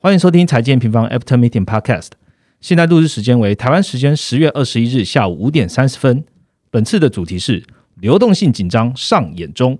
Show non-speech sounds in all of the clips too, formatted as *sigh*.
欢迎收听财经平方 After Meeting Podcast。现在录制时间为台湾时间十月二十一日下午五点三十分。本次的主题是流动性紧张上演中。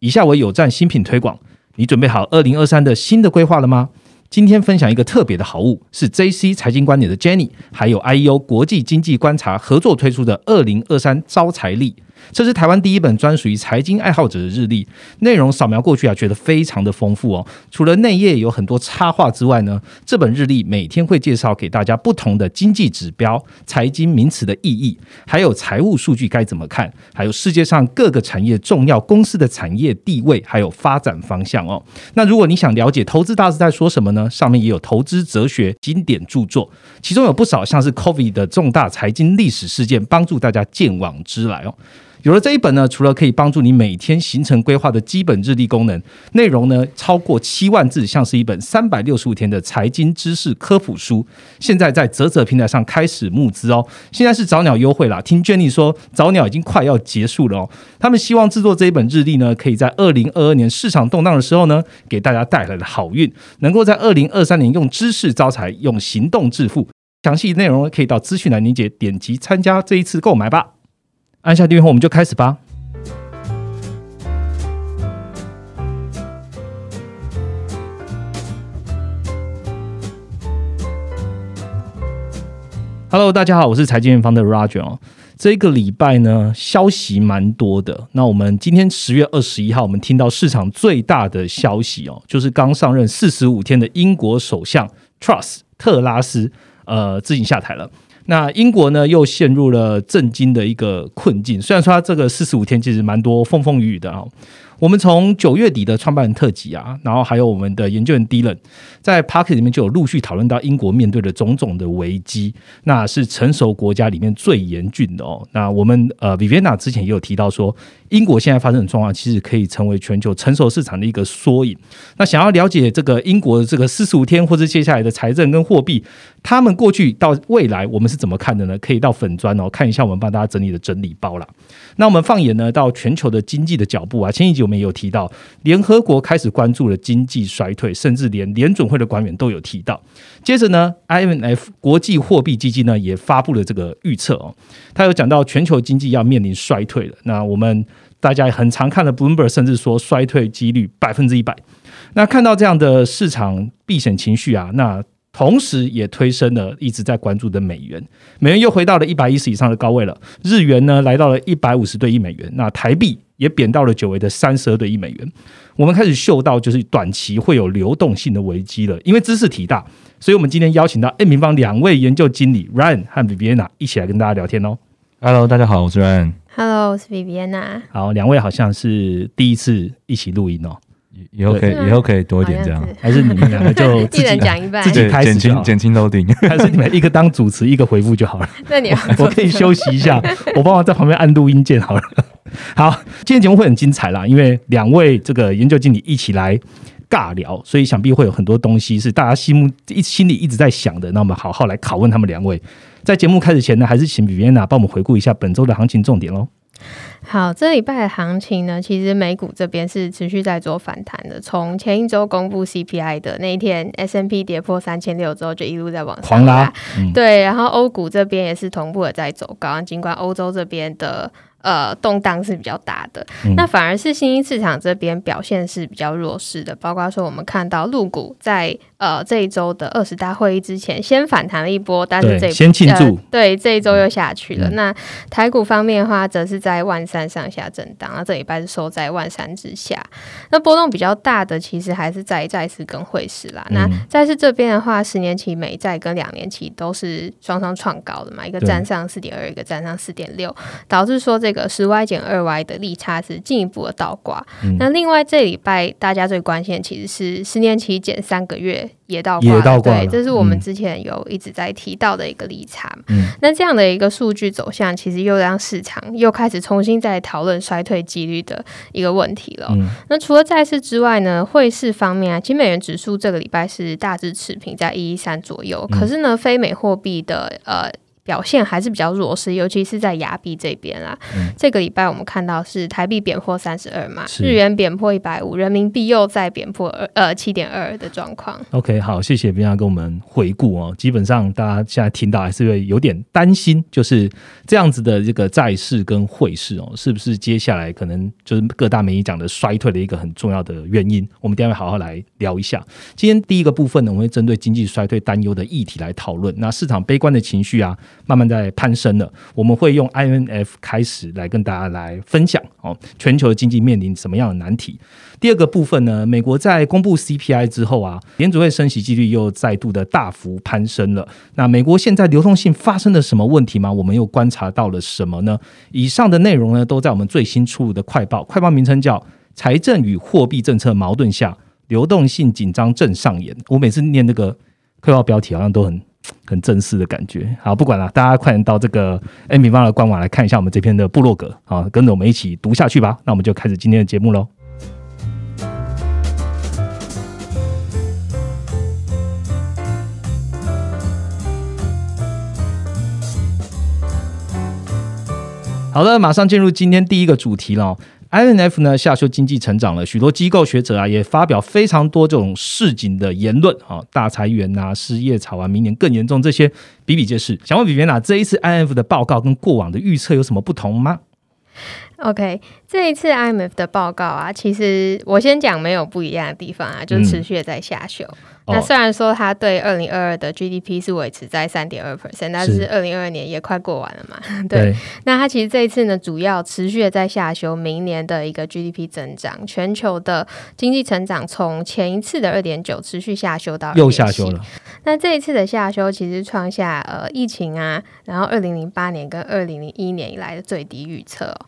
以下为有赞新品推广。你准备好二零二三的新的规划了吗？今天分享一个特别的好物，是 JC 财经观点的 Jenny，还有 IEO 国际经济观察合作推出的二零二三招财力。这是台湾第一本专属于财经爱好者的日历，内容扫描过去啊，觉得非常的丰富哦。除了内页有很多插画之外呢，这本日历每天会介绍给大家不同的经济指标、财经名词的意义，还有财务数据该怎么看，还有世界上各个产业重要公司的产业地位，还有发展方向哦。那如果你想了解投资大师在说什么呢？上面也有投资哲学经典著作，其中有不少像是 COVID 的重大财经历史事件，帮助大家见往知来哦。有了这一本呢，除了可以帮助你每天行程规划的基本日历功能，内容呢超过七万字，像是一本三百六十五天的财经知识科普书。现在在泽泽平台上开始募资哦，现在是早鸟优惠啦。听圈利说，早鸟已经快要结束了哦。他们希望制作这一本日历呢，可以在二零二二年市场动荡的时候呢，给大家带来的好运，能够在二零二三年用知识招财，用行动致富。详细内容可以到资讯栏链接点击参加这一次购买吧。按下订阅后，我们就开始吧。Hello，大家好，我是财经院方的 Roger 哦。这个礼拜呢，消息蛮多的。那我们今天十月二十一号，我们听到市场最大的消息哦，就是刚上任四十五天的英国首相 Truss 特拉斯，呃，自行下台了。那英国呢，又陷入了震惊的一个困境。虽然说它这个四十五天其实蛮多风风雨雨的啊。我们从九月底的创办人特辑啊，然后还有我们的研究员 Dylan，在 Park 里面就有陆续讨论到英国面对的种种的危机，那是成熟国家里面最严峻的哦。那我们呃 Viviana 之前也有提到说，英国现在发生的状况其实可以成为全球成熟市场的一个缩影。那想要了解这个英国的这个四十五天或者接下来的财政跟货币，他们过去到未来我们是怎么看的呢？可以到粉砖哦看一下我们帮大家整理的整理包啦。那我们放眼呢到全球的经济的脚步啊，前一集我们也有提到，联合国开始关注了经济衰退，甚至连联准会的官员都有提到。接着呢，IMF 国际货币基金呢也发布了这个预测哦，他有讲到全球经济要面临衰退了。那我们大家很常看的 Bloomberg 甚至说衰退几率百分之一百。那看到这样的市场避险情绪啊，那。同时也推升了一直在关注的美元，美元又回到了一百一十以上的高位了。日元呢来到了一百五十对一美元，那台币也贬到了久违的三十二对一美元。我们开始嗅到就是短期会有流动性的危机了，因为知识体大，所以我们今天邀请到 N 平方两位研究经理 Ryan 和 Viviana 一起来跟大家聊天哦。Hello，大家好，我是 Ryan。Hello，我是 Viviana。好，两位好像是第一次一起录音哦。以后可以，以后可以多一点这样，还是你们两个就 *laughs* 一人讲一半，自己开始减轻减轻楼顶，*laughs* 还是你们一个当主持，一个回复就好了。那你 *laughs* 我可以休息一下，我帮忙在旁边按录音键好了。好，今天节目会很精彩啦，因为两位这个研究经理一起来尬聊，所以想必会有很多东西是大家心目一心里一直在想的。那我们好好来拷问他们两位。在节目开始前呢，还是请 Viviana 帮我们回顾一下本周的行情重点喽。好，这礼拜的行情呢，其实美股这边是持续在做反弹的。从前一周公布 CPI 的那一天，S M P 跌破三千六之后，就一路在往上拉。对，然后欧股这边也是同步的在走高，尽管欧洲这边的。呃，动荡是比较大的，那反而是新兴市场这边表现是比较弱势的。包括说，我们看到陆股在呃这一周的二十大会议之前先反弹了一波，但是这先庆祝，对这一周又下去了。那台股方面的话，则是在万三上下震荡，那这礼拜是收在万三之下。那波动比较大的，其实还是在债市跟汇市啦。那债市这边的话，十年期美债跟两年期都是双双创高的嘛，一个站上四点二，一个站上四点六，导致说这。这个十 Y 减二 Y 的利差是进一步的倒挂。那另外这礼拜大家最关心的其实是十年期减三个月也倒挂，对，这是我们之前有一直在提到的一个利差。那这样的一个数据走向，其实又让市场又开始重新在讨论衰退几率的一个问题了。那除了债市之外呢，汇市方面啊，金美元指数这个礼拜是大致持平在一一三左右，可是呢，非美货币的呃。表现还是比较弱势，尤其是在亚币这边啦。这个礼拜我们看到是台币贬破三十二嘛，日元贬破一百五，人民币又在贬破二呃七点二的状况。OK，好，谢谢冰亚跟我们回顾哦。基本上大家现在听到还是会有点担心，就是这样子的这个债市跟汇市哦，是不是接下来可能就是各大媒体讲的衰退的一个很重要的原因？我们待会好好来聊一下。今天第一个部分呢，我们会针对经济衰退担忧的议题来讨论。那市场悲观的情绪啊。慢慢在攀升了，我们会用 INF 开始来跟大家来分享哦，全球的经济面临什么样的难题？第二个部分呢，美国在公布 CPI 之后啊，联储会升息几率又再度的大幅攀升了。那美国现在流动性发生了什么问题吗？我们又观察到了什么呢？以上的内容呢，都在我们最新出炉的快报，快报名称叫《财政与货币政策矛盾下流动性紧张正上演》。我每次念这个快报标题，好像都很。很正式的感觉，好，不管了，大家快点到这个 N 平方的官网来看一下我们这篇的部落格，好，跟着我们一起读下去吧。那我们就开始今天的节目喽。好的，马上进入今天第一个主题了。INF 呢下修经济成长了，许多机构学者啊也发表非常多这种市井的言论啊，大裁员啊，失业潮啊，明年更严重，这些比比皆是。想问比比娜，这一次 INF 的报告跟过往的预测有什么不同吗？OK，这一次 IMF 的报告啊，其实我先讲没有不一样的地方啊，就持续的在下修。那虽然说它对二零二二的 GDP 是维持在三点二 percent，但是二零二二年也快过完了嘛。*laughs* 对。那它其实这一次呢，主要持续的在下修明年的一个 GDP 增长，全球的经济成长从前一次的二点九持续下修到又下修了。那这一次的下修其实创下呃疫情啊，然后二零零八年跟二零零一年以来的最低预测哦。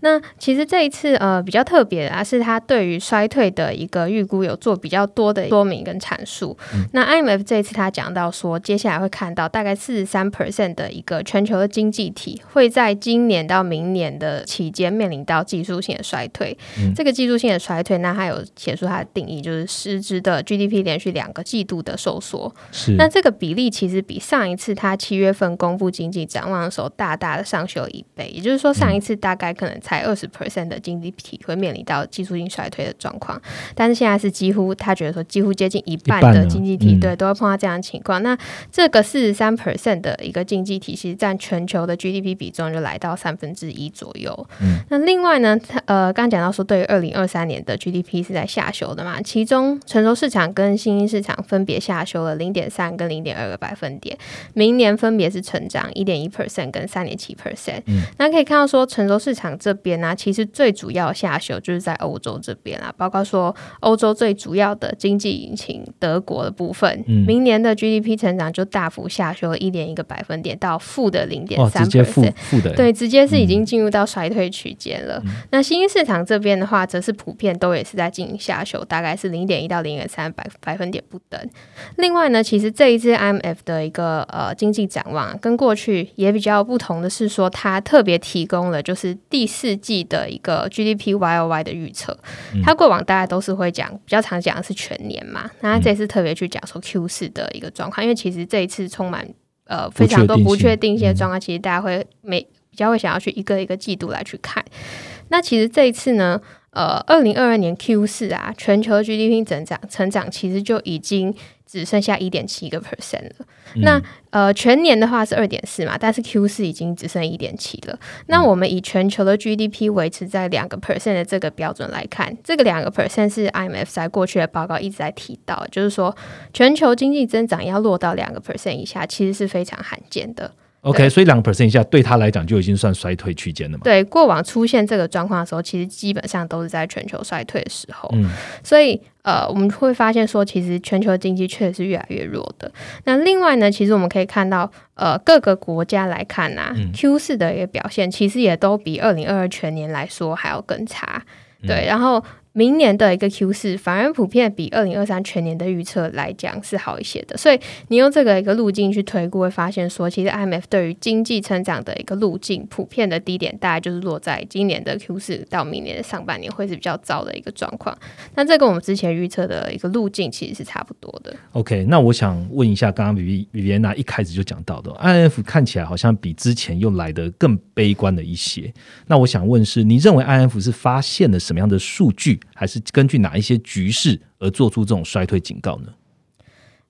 那其实这一次呃比较特别的啊，是它对于衰退的一个预估有做比较多的说明跟阐述。那 IMF 这一次他讲到说，接下来会看到大概四十三 percent 的一个全球的经济体会在今年到明年的期间面临到技术性的衰退。这个技术性的衰退，那他有写出它的定义，就是实质的 GDP 连续两个季度的收缩。是，那这个比例其实比上一次他七月份公布经济展望的时候大大的上修一倍。也就是说，上一次大概可能才二十 percent 的经济体会面临到技术性衰退的状况，但是现在是几乎他觉得说几乎接近一半。的经济体对都会碰到这样的情况，那这个四十三 percent 的一个经济体，其实占全球的 GDP 比重就来到三分之一左右。嗯，那另外呢，呃，刚刚讲到说，对于二零二三年的 GDP 是在下修的嘛，其中成熟市场跟新兴市场分别下修了零点三跟零点二个百分点，明年分别是成长一点一 percent 跟三点七 percent。嗯，那可以看到说，成熟市场这边呢，其实最主要下修就是在欧洲这边啊，包括说欧洲最主要的经济引擎德。国的部分，明年的 GDP 成长就大幅下修了一点一个百分点，到负的零点三 percent，负的对，直接是已经进入到衰退区间了。那新兴市场这边的话，则是普遍都也是在进行下修，大概是零点一到零点三百百分点不等。另外呢，其实这一次 IMF 的一个呃经济展望跟过去也比较不同的是，说它特别提供了就是第四季的一个 GDP Y O Y 的预测。它过往大家都是会讲比较常讲的是全年嘛，那这次。特别去讲说 Q 四的一个状况，因为其实这一次充满呃非常多不确定性的状况，其实大家会每比较会想要去一个一个季度来去看。那其实这一次呢，呃，二零二二年 Q 四啊，全球 GDP 增长成长其实就已经。只剩下一点七个 percent 了。那呃，全年的话是二点四嘛，但是 Q 四已经只剩一点七了。那我们以全球的 GDP 维持在两个 percent 的这个标准来看，这个两个 percent 是 IMF 在过去的报告一直在提到，就是说全球经济增长要落到两个 percent 以下，其实是非常罕见的。OK，所以两个 percent 以下对他来讲就已经算衰退区间了嘛？对，过往出现这个状况的时候，其实基本上都是在全球衰退的时候。嗯，所以呃，我们会发现说，其实全球经济确实是越来越弱的。那另外呢，其实我们可以看到，呃，各个国家来看呐，Q 四的一个表现，其实也都比二零二二全年来说还要更差。对，然后。明年的一个 Q 四反而普遍比二零二三全年的预测来讲是好一些的，所以你用这个一个路径去推估，会发现说，其实 IMF 对于经济成长的一个路径，普遍的低点大概就是落在今年的 Q 四到明年的上半年会是比较糟的一个状况。那这跟我们之前预测的一个路径其实是差不多的。OK，那我想问一下，刚刚 Viv Viviana 一开始就讲到的，IMF 看起来好像比之前又来的更悲观了一些。那我想问是，你认为 IMF 是发现了什么样的数据？还是根据哪一些局势而做出这种衰退警告呢？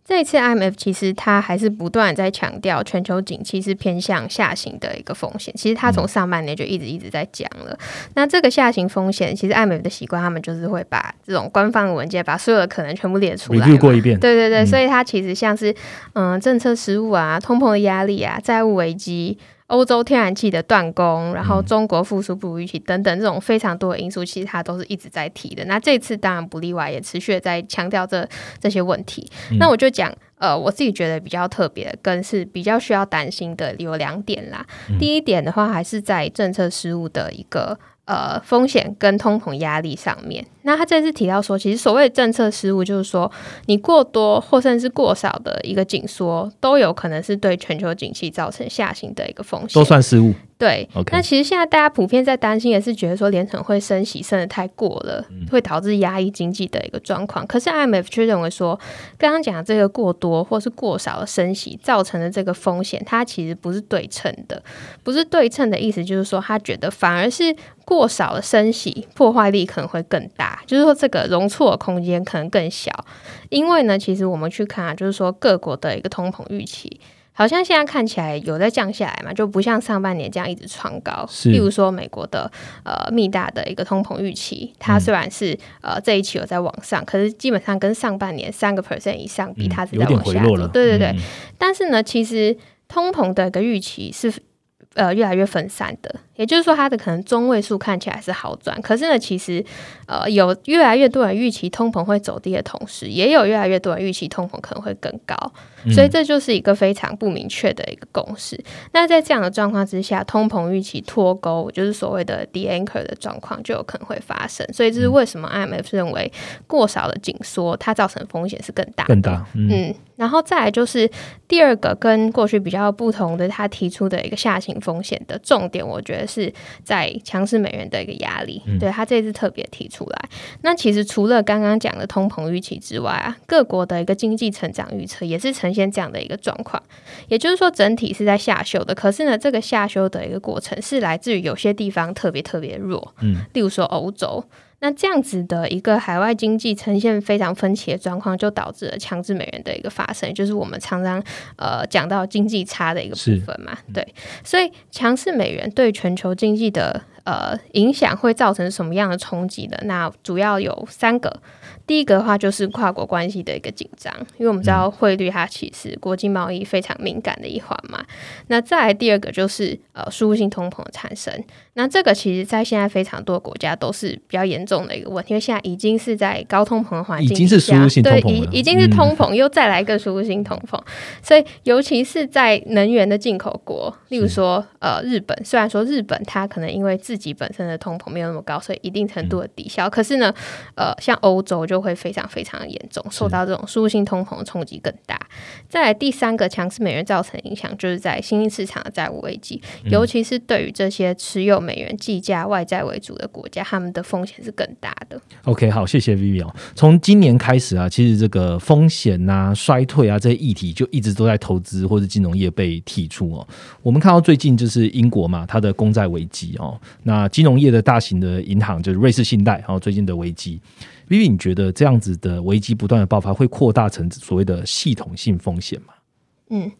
这一次 IMF 其实它还是不断在强调全球景气是偏向下行的一个风险。其实它从上半年就一直一直在讲了。那这个下行风险，其实 IMF 的习惯，他们就是会把这种官方文件把所有的可能全部列出来过一遍。对对对，所以它其实像是嗯政策失误啊、通膨的压力啊、债务危机。欧洲天然气的断供，然后中国复苏不如预期等等，这种非常多的因素，其实它都是一直在提的。那这次当然不例外，也持续在强调这这些问题。那我就讲，呃，我自己觉得比较特别，跟是比较需要担心的有两点啦。第一点的话，还是在政策失误的一个。呃，风险跟通膨压力上面，那他这次提到说，其实所谓政策失误，就是说你过多或甚至过少的一个紧缩，都有可能是对全球景气造成下行的一个风险，都算失误。对，那其实现在大家普遍在担心，也是觉得说联储会升息升的太过了，会导致压抑经济的一个状况。可是 IMF 却认为说，刚刚讲这个过多或是过少的升息造成的这个风险，它其实不是对称的，不是对称的意思，就是说他觉得反而是过少的升息破坏力可能会更大，就是说这个容错的空间可能更小。因为呢，其实我们去看啊，就是说各国的一个通膨预期。好像现在看起来有在降下来嘛，就不像上半年这样一直创高。例如说美国的呃密大的一个通膨预期，它虽然是呃这一期有在往上，可是基本上跟上半年三个 percent 以上比，它是在往下走。对对对，但是呢，其实通膨的一个预期是。呃，越来越分散的，也就是说，它的可能中位数看起来是好转，可是呢，其实呃，有越来越多人预期通膨会走低的同时，也有越来越多人预期通膨可能会更高，所以这就是一个非常不明确的一个共识。那在这样的状况之下，通膨预期脱钩，就是所谓的 de anchor 的状况，就有可能会发生。所以这是为什么 IMF 认为过少的紧缩，它造成风险是更大、更大。嗯。然后再来就是第二个跟过去比较不同的，他提出的一个下行风险的重点，我觉得是在强势美元的一个压力。对他这次特别提出来。那其实除了刚刚讲的通膨预期之外啊，各国的一个经济成长预测也是呈现这样的一个状况。也就是说，整体是在下修的。可是呢，这个下修的一个过程是来自于有些地方特别特别弱，嗯，例如说欧洲。那这样子的一个海外经济呈现非常分歧的状况，就导致了强制美元的一个发生，就是我们常常呃讲到经济差的一个部分嘛。对，所以强势美元对全球经济的呃影响会造成什么样的冲击呢？那主要有三个。第一个的话就是跨国关系的一个紧张，因为我们知道汇率它其实国际贸易非常敏感的一环嘛。那再来第二个就是呃输入性通膨的产生，那这个其实在现在非常多国家都是比较严重的一个问题，因为现在已经是在高通膨的环境，已经是输入性通膨已已经是通膨，又再来一个输入性通膨，所以尤其是在能源的进口国，例如说呃日本，虽然说日本它可能因为自己本身的通膨没有那么高，所以一定程度的抵消，可是呢呃像欧洲就就会非常非常的严重，受到这种输入性通膨的冲击更大。再来第三个强势美元造成影响，就是在新兴市场的债务危机，尤其是对于这些持有美元计价外债为主的国家，他们的风险是更大的。OK，好，谢谢 Vivi 哦。从今年开始啊，其实这个风险啊、衰退啊这些议题就一直都在投资或者金融业被提出哦。我们看到最近就是英国嘛，它的公债危机哦，那金融业的大型的银行就是瑞士信贷，然后最近的危机。Vivi，你觉得这样子的危机不断的爆发，会扩大成所谓的系统性风险吗？嗯。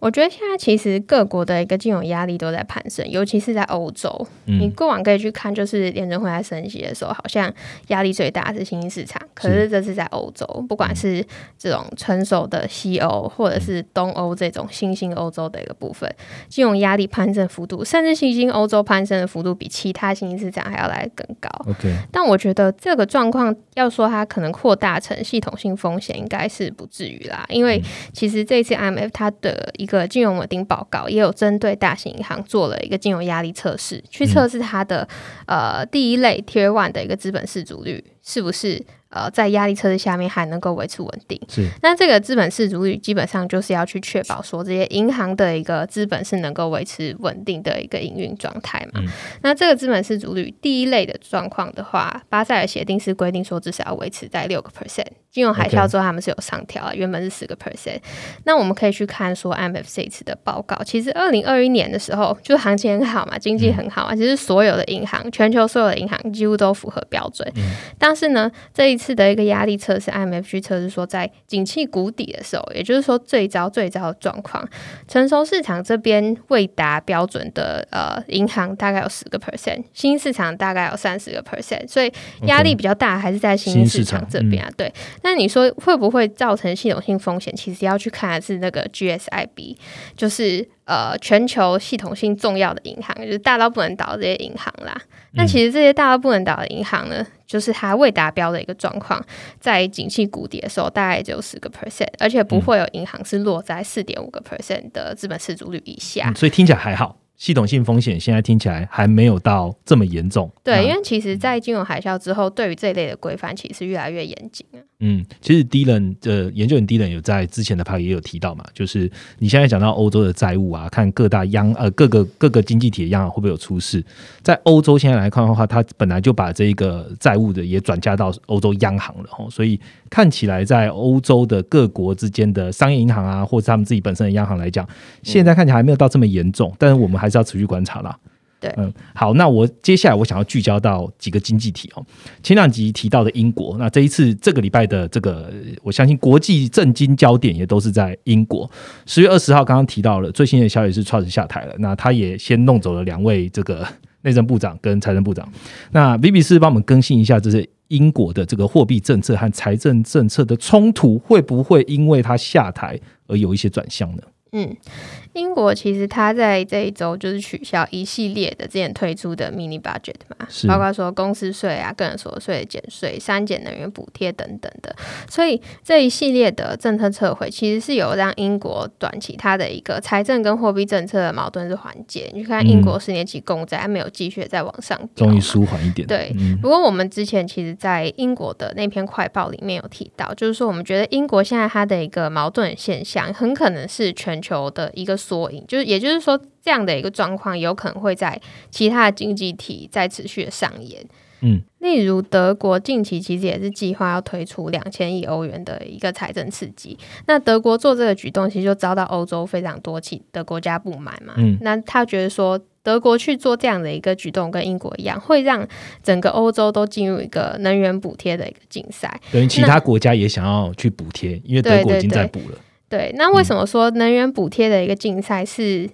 我觉得现在其实各国的一个金融压力都在攀升，尤其是在欧洲。你过往可以去看，就是联准会在升息的时候，好像压力最大是新兴市场。可是这是在欧洲，不管是这种成熟的西欧，或者是东欧这种新兴欧洲的一个部分，金融压力攀升幅度，甚至新兴欧洲攀升的幅度比其他新兴市场还要来更高。OK，但我觉得这个状况要说它可能扩大成系统性风险，应该是不至于啦。因为其实这次 IMF 它的的一个金融稳定报告，也有针对大型银行做了一个金融压力测试，去测试它的呃第一类 Tier One 的一个资本市足率是不是。呃，在压力测试下面还能够维持稳定，是。那这个资本市足率基本上就是要去确保说这些银行的一个资本是能够维持稳定的一个营运状态嘛。那这个资本市足率第一类的状况的话，巴塞尔协定是规定说至少要维持在六个 percent。金融海啸之后，他们是有上调啊，原本是十个 percent。那我们可以去看说 IMF 这一次的报告，其实二零二一年的时候，就行情很好嘛，经济很好啊，其实所有的银行，全球所有的银行几乎都符合标准。但是呢，这一次的一个压力测试，IMF 去测试说，在景气谷底的时候，也就是说最糟最糟的状况，成熟市场这边未达标准的呃银行大概有十个 percent，新市场大概有三十个 percent，所以压力比较大，还是在新市场这边啊，对。那你说会不会造成系统性风险？其实要去看的是那个 GSIB，就是呃全球系统性重要的银行，就是大到不能倒这些银行啦。那其实这些大到不能倒的银行呢，就是它未达标的一个状况，在景气谷底的时候，大概只有十个 percent，而且不会有银行是落在四点五个 percent 的资本市足率以下。所以听起来还好。系统性风险现在听起来还没有到这么严重。对，因为其实，在金融海啸之后，对于这一类的规范，其实越来越严谨嗯，其实低人的研究员低人有在之前的拍也有提到嘛，就是你现在讲到欧洲的债务啊，看各大央呃各个各个经济体的央行会不会有出事。在欧洲现在来看的话，它本来就把这个债务的也转嫁到欧洲央行了吼，所以看起来在欧洲的各国之间的商业银行啊，或者他们自己本身的央行来讲，现在看起来还没有到这么严重，但是我们还是要持续观察啦。对，嗯，好，那我接下来我想要聚焦到几个经济体哦。前两集提到的英国，那这一次这个礼拜的这个，我相信国际政经焦点也都是在英国。十月二十号刚刚提到了最新的消息是 Trust 下台了，那他也先弄走了两位这个 *laughs* 内政部长跟财政部长。那 BBC 帮我们更新一下，这是英国的这个货币政策和财政政策的冲突，会不会因为他下台而有一些转向呢？嗯。英国其实它在这一周就是取消一系列的之前推出的 mini budget 嘛，包括说公司税啊、个人所得税减税、删减能源补贴等等的，所以这一系列的政策撤回，其实是有让英国短期它的一个财政跟货币政策的矛盾是缓解。你看英国十年期公债没有继续再往上，终于舒缓一点。对，不过我们之前其实，在英国的那篇快报里面有提到，就是说我们觉得英国现在它的一个矛盾现象，很可能是全球的一个。缩影就是，也就是说，这样的一个状况有可能会在其他的经济体再持续的上演。嗯，例如德国近期其实也是计划要推出两千亿欧元的一个财政刺激。那德国做这个举动，其实就遭到欧洲非常多起的国家不满嘛。嗯，那他觉得说，德国去做这样的一个举动，跟英国一样，会让整个欧洲都进入一个能源补贴的一个竞赛。等于其他国家也想要去补贴，因为德国已经在补了。对，那为什么说能源补贴的一个竞赛是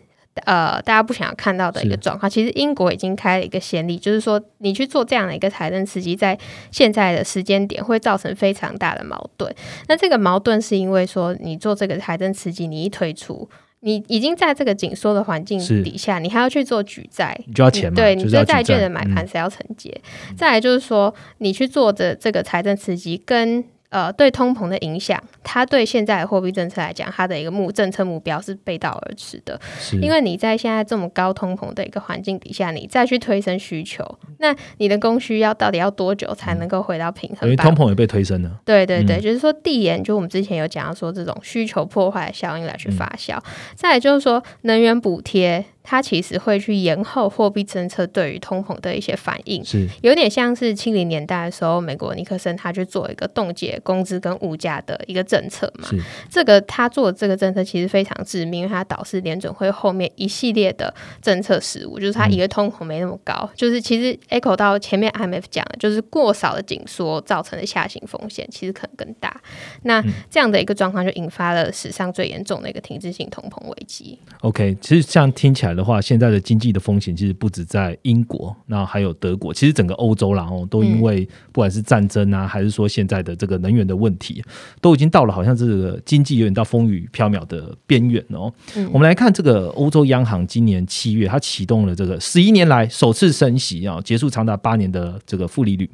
呃大家不想要看到的一个状况？其实英国已经开了一个先例，就是说你去做这样的一个财政刺激，在现在的时间点会造成非常大的矛盾。那这个矛盾是因为说你做这个财政刺激，你一推出，你已经在这个紧缩的环境底下，你还要去做举债，你就要钱嘛？对，你对债券的买盘谁要承接？再来就是说，你去做的这个财政刺激跟呃，对通膨的影响，它对现在的货币政策来讲，它的一个目政策目标是背道而驰的。因为你在现在这么高通膨的一个环境底下，你再去推升需求，那你的供需要到底要多久才能够回到平衡？因为通膨也被推升了。对对对，就是说递延，就我们之前有讲到说这种需求破坏效应来去发酵。再就是说能源补贴。它其实会去延后货币政策对于通膨的一些反应，是有点像是七零年代的时候，美国尼克森他去做一个冻结工资跟物价的一个政策嘛。这个他做的这个政策其实非常致命，因为它导致联准会后面一系列的政策失误，就是它一个通膨没那么高，就是其实 echo 到前面 IMF 讲的，就是过少的紧缩造成的下行风险其实可能更大。那这样的一个状况就引发了史上最严重的一个停滞性通膨危机。OK，其实这样听起来。来的话，现在的经济的风险其实不止在英国，那还有德国，其实整个欧洲啦哦，都因为不管是战争啊，还是说现在的这个能源的问题，都已经到了好像这个经济有点到风雨飘渺的边缘哦。我们来看这个欧洲央行今年七月，它启动了这个十一年来首次升息啊，结束长达八年的这个负利率。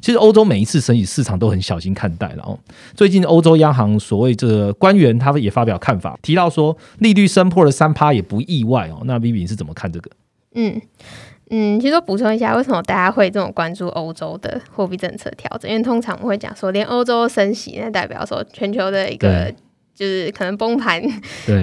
其实欧洲每一次升息，市场都很小心看待了哦。最近欧洲央行所谓这个官员，他们也发表看法，提到说利率升破了三趴也不意外哦。那 Vivi 是怎么看这个？嗯嗯，其实补充一下，为什么大家会这么关注欧洲的货币政策调整？因为通常我们会讲说，连欧洲升息，那代表说全球的一个。就是可能崩盘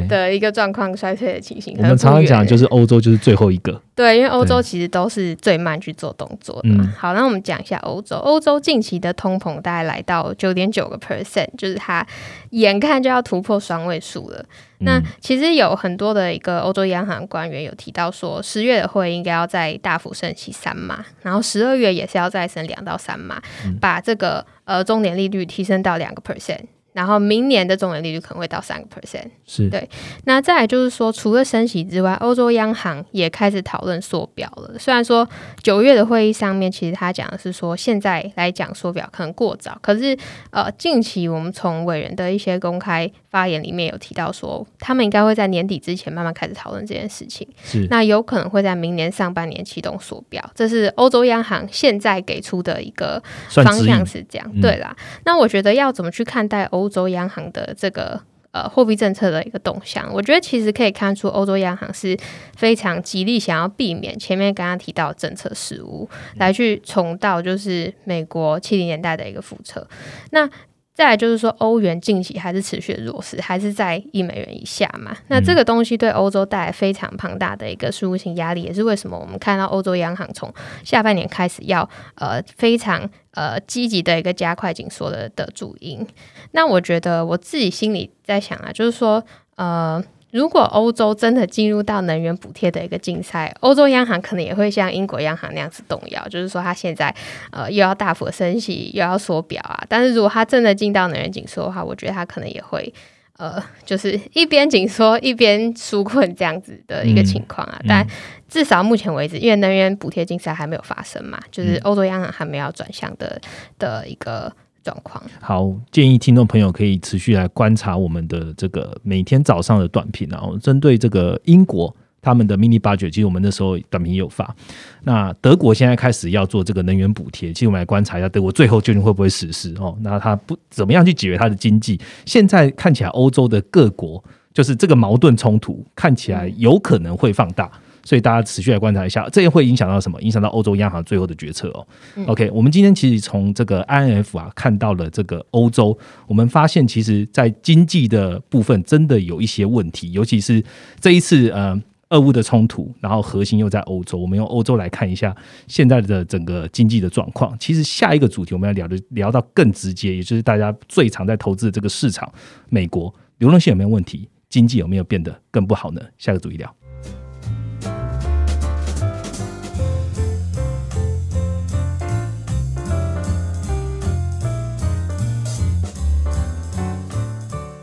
的一个状况，衰退的情形。我们常常讲，就是欧洲就是最后一个。对，因为欧洲其实都是最慢去做动作的。好，那我们讲一下欧洲。欧洲近期的通膨大概来到九点九个 percent，就是它眼看就要突破双位数了。那其实有很多的一个欧洲央行官员有提到说，十月的会应该要再大幅升息三码，然后十二月也是要再升两到三码，把这个呃中年利率提升到两个 percent。然后明年的中年利率可能会到三个 percent，是对。那再来就是说，除了升息之外，欧洲央行也开始讨论缩表了。虽然说九月的会议上面，其实他讲的是说，现在来讲缩表可能过早。可是呃，近期我们从委员的一些公开发言里面有提到说，他们应该会在年底之前慢慢开始讨论这件事情。是。那有可能会在明年上半年启动缩表，这是欧洲央行现在给出的一个方向是这样。对啦。那我觉得要怎么去看待欧？欧洲央行的这个呃货币政策的一个动向，我觉得其实可以看出，欧洲央行是非常极力想要避免前面刚刚提到政策失误，来去重蹈就是美国七零年代的一个覆辙。那再来就是说，欧元近期还是持续的弱势，还是在一美元以下嘛？那这个东西对欧洲带来非常庞大的一个输入性压力，也是为什么我们看到欧洲央行从下半年开始要呃非常呃积极的一个加快紧缩的的主因。那我觉得我自己心里在想啊，就是说呃。如果欧洲真的进入到能源补贴的一个竞赛，欧洲央行可能也会像英国央行那样子动摇，就是说它现在呃又要大幅升息，又要缩表啊。但是如果它真的进到能源紧缩的话，我觉得它可能也会呃，就是一边紧缩一边纾困这样子的一个情况啊。但至少目前为止，因为能源补贴竞赛还没有发生嘛，就是欧洲央行还没有转向的的一个。状况好，建议听众朋友可以持续来观察我们的这个每天早上的短评然后针对这个英国他们的 mini budget，其实我们那时候短评有发。那德国现在开始要做这个能源补贴，其实我们来观察一下德国最后究竟会不会实施哦？那他不怎么样去解决他的经济？现在看起来欧洲的各国就是这个矛盾冲突看起来有可能会放大。所以大家持续来观察一下，这也会影响到什么？影响到欧洲央行最后的决策哦。OK，我们今天其实从这个 INF 啊看到了这个欧洲，我们发现其实在经济的部分真的有一些问题，尤其是这一次呃俄乌的冲突，然后核心又在欧洲。我们用欧洲来看一下现在的整个经济的状况。其实下一个主题我们要聊的聊到更直接，也就是大家最常在投资的这个市场——美国流动性有没有问题？经济有没有变得更不好呢？下个主题聊。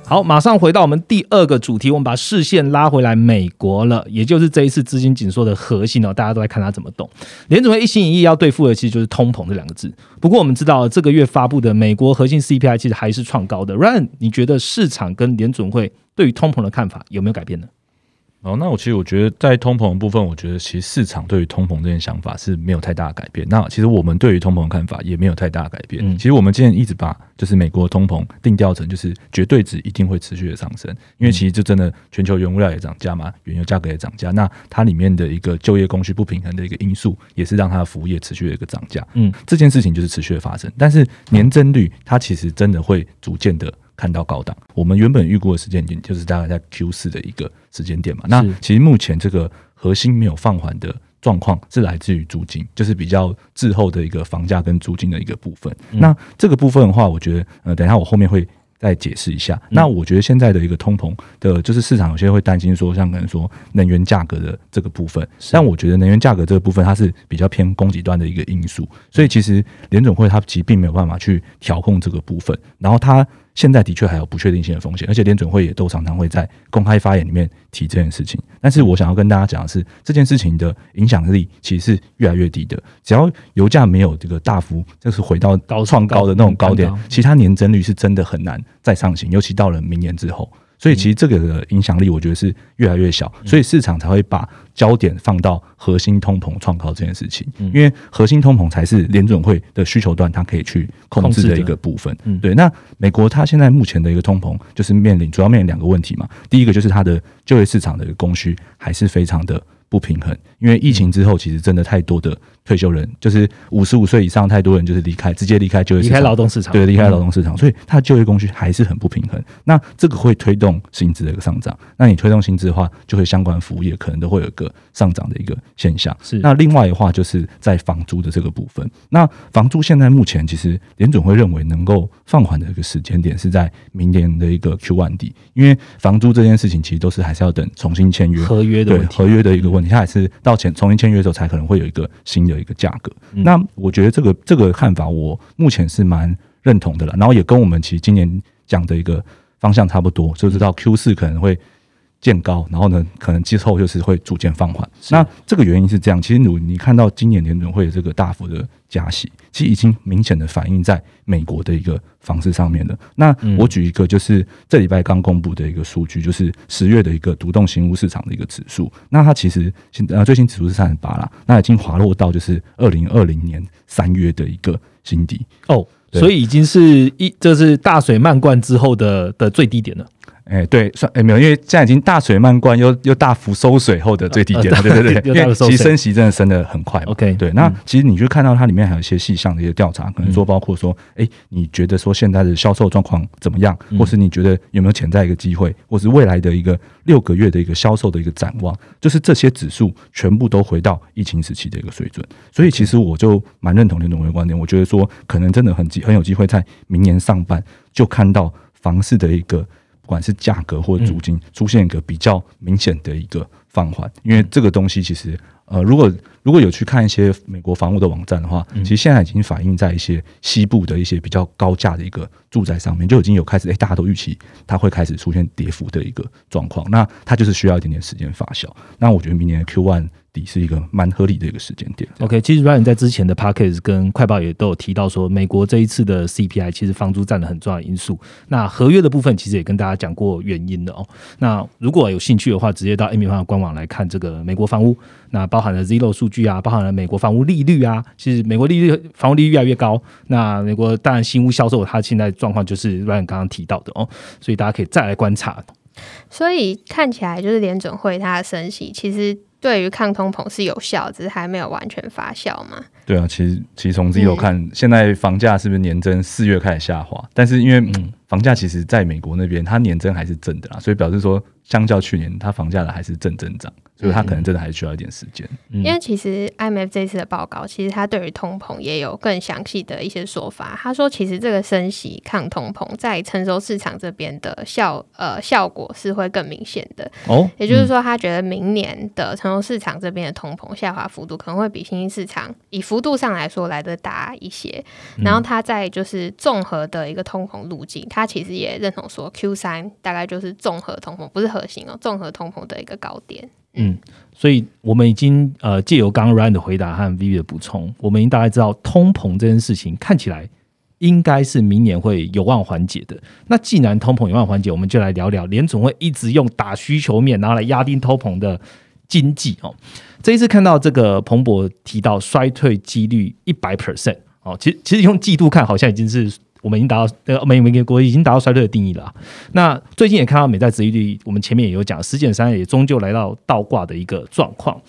好，马上回到我们第二个主题，我们把视线拉回来美国了，也就是这一次资金紧缩的核心哦，大家都在看它怎么动。联总会一心一意要对付的，其实就是通膨这两个字。不过我们知道，这个月发布的美国核心 CPI 其实还是创高的。Run，你觉得市场跟联总会对于通膨的看法有没有改变呢？哦，那我其实我觉得在通膨的部分，我觉得其实市场对于通膨这件想法是没有太大的改变。那其实我们对于通膨的看法也没有太大的改变。其实我们今天一直把就是美国通膨定调成就是绝对值一定会持续的上升，因为其实就真的全球原物料也涨价嘛，原油价格也涨价，那它里面的一个就业供需不平衡的一个因素，也是让它的服务业持续的一个涨价。嗯，这件事情就是持续的发生，但是年增率它其实真的会逐渐的。看到高档，我们原本预估的时间点就是大概在 Q 四的一个时间点嘛。那其实目前这个核心没有放缓的状况是来自于租金，就是比较滞后的一个房价跟租金的一个部分。那这个部分的话，我觉得呃，等一下我后面会。再解释一下，那我觉得现在的一个通膨的，就是市场有些会担心说，像可能说能源价格的这个部分，但我觉得能源价格这个部分它是比较偏供给端的一个因素，所以其实联总会它其实并没有办法去调控这个部分，然后它现在的确还有不确定性的风险，而且联准会也都常常会在公开发言里面提这件事情。但是我想要跟大家讲的是，这件事情的影响力其实是越来越低的。只要油价没有这个大幅就是回到高创高的那种高点，其他年增率是真的很难再上行，尤其到了明年之后。所以其实这个的影响力，我觉得是越来越小，所以市场才会把焦点放到核心通膨创高这件事情，因为核心通膨才是联准会的需求端它可以去控制的一个部分。对，那美国它现在目前的一个通膨就是面临主要面临两个问题嘛，第一个就是它的就业市场的一个供需还是非常的。不平衡，因为疫情之后，其实真的太多的退休人，就是五十五岁以上太多人就是离开，直接离开就业离开劳动市场，对，离开劳动市场，所以它的就业供需还是很不平衡。那这个会推动薪资的一个上涨，那你推动薪资的话，就会相关服务业可能都会有一个上涨的一个现象。是，那另外的话就是在房租的这个部分，那房租现在目前其实联总会认为能够放缓的一个时间点是在明年的一个 Q one 底，因为房租这件事情其实都是还是要等重新签约合约的对合约的一个。问题，它也是到前重新签约的时候，才可能会有一个新的一个价格。那我觉得这个这个看法，我目前是蛮认同的了。然后也跟我们其实今年讲的一个方向差不多，就是到 Q 四可能会见高，然后呢，可能之后就是会逐渐放缓。那这个原因是这样，其实你你看到今年年准会这个大幅的。加息其实已经明显的反映在美国的一个房市上面了。那我举一个，就是这礼拜刚公布的一个数据，就是十月的一个独栋新屋市场的一个指数。那它其实现呃最新指数是三十八啦，那已经滑落到就是二零二零年三月的一个新低哦，所以已经是一这是大水漫灌之后的的最低点了。哎，对，算哎没有，因为现在已经大水漫灌，又又大幅收水后的最低点，对对对，*laughs* 因为其实升息真的升的很快。OK，对，那其实你就看到它里面还有一些细项的一些调查，可能说包括说，哎，你觉得说现在的销售状况怎么样，或是你觉得有没有潜在一个机会，或是未来的一个六个月的一个销售的一个展望，就是这些指数全部都回到疫情时期的一个水准。所以其实我就蛮认同林总的观点，我觉得说可能真的很机很有机会在明年上半就看到房市的一个。不管是价格或者租金出现一个比较明显的一个放缓，因为这个东西其实呃，如果如果有去看一些美国房屋的网站的话，其实现在已经反映在一些西部的一些比较高价的一个住宅上面，就已经有开始哎，大家都预期它会开始出现跌幅的一个状况，那它就是需要一点点时间发酵。那我觉得明年的 Q one 底。是一个蛮合理的一个时间点。OK，其实 Ryan 在之前的 p a c k a g e 跟快报也都有提到说，美国这一次的 CPI 其实房租占了很重要因素。那合约的部分其实也跟大家讲过原因的哦。那如果有兴趣的话，直接到 Amy 方的官网来看这个美国房屋，那包含了 Zero 数据啊，包含了美国房屋利率啊。其实美国利率房屋利率越来越高。那美国当然新屋销售，它现在状况就是 Ryan 刚刚提到的哦，所以大家可以再来观察。所以看起来就是联准会它的升息，其实。对于抗通膨是有效，只是还没有完全发酵嘛？对啊，其实其实从自己有看，现在房价是不是年增四月开始下滑？但是因为房价其实在美国那边，它年增还是正的啦，所以表示说，相较去年，它房价的还是正增长。所以它可能真的还需要一点时间，因为其实 IMF 这次的报告，其实它对于通膨也有更详细的一些说法。他说，其实这个升息抗通膨在成熟市场这边的效呃效果是会更明显的哦。也就是说，他觉得明年的成熟市场这边的通膨下滑幅度可能会比新兴市场以幅度上来说来的大一些。然后他在就是综合的一个通膨路径，他其实也认同说 Q 三大概就是综合通膨，不是核心哦，综合通膨的一个高点。嗯，所以我们已经呃借由刚刚 Ryan 的回答和 Vivi 的补充，我们已经大概知道通膨这件事情看起来应该是明年会有望缓解的。那既然通膨有望缓解，我们就来聊聊联总会一直用打需求面然后来压低通膨的经济哦。这一次看到这个彭博提到衰退几率一百 percent 哦，其实其实用季度看好像已经是。我们已经达到呃美美国已经达到衰退的定义了。那最近也看到美债收益率，我们前面也有讲，十减三也终究来到倒挂的一个状况。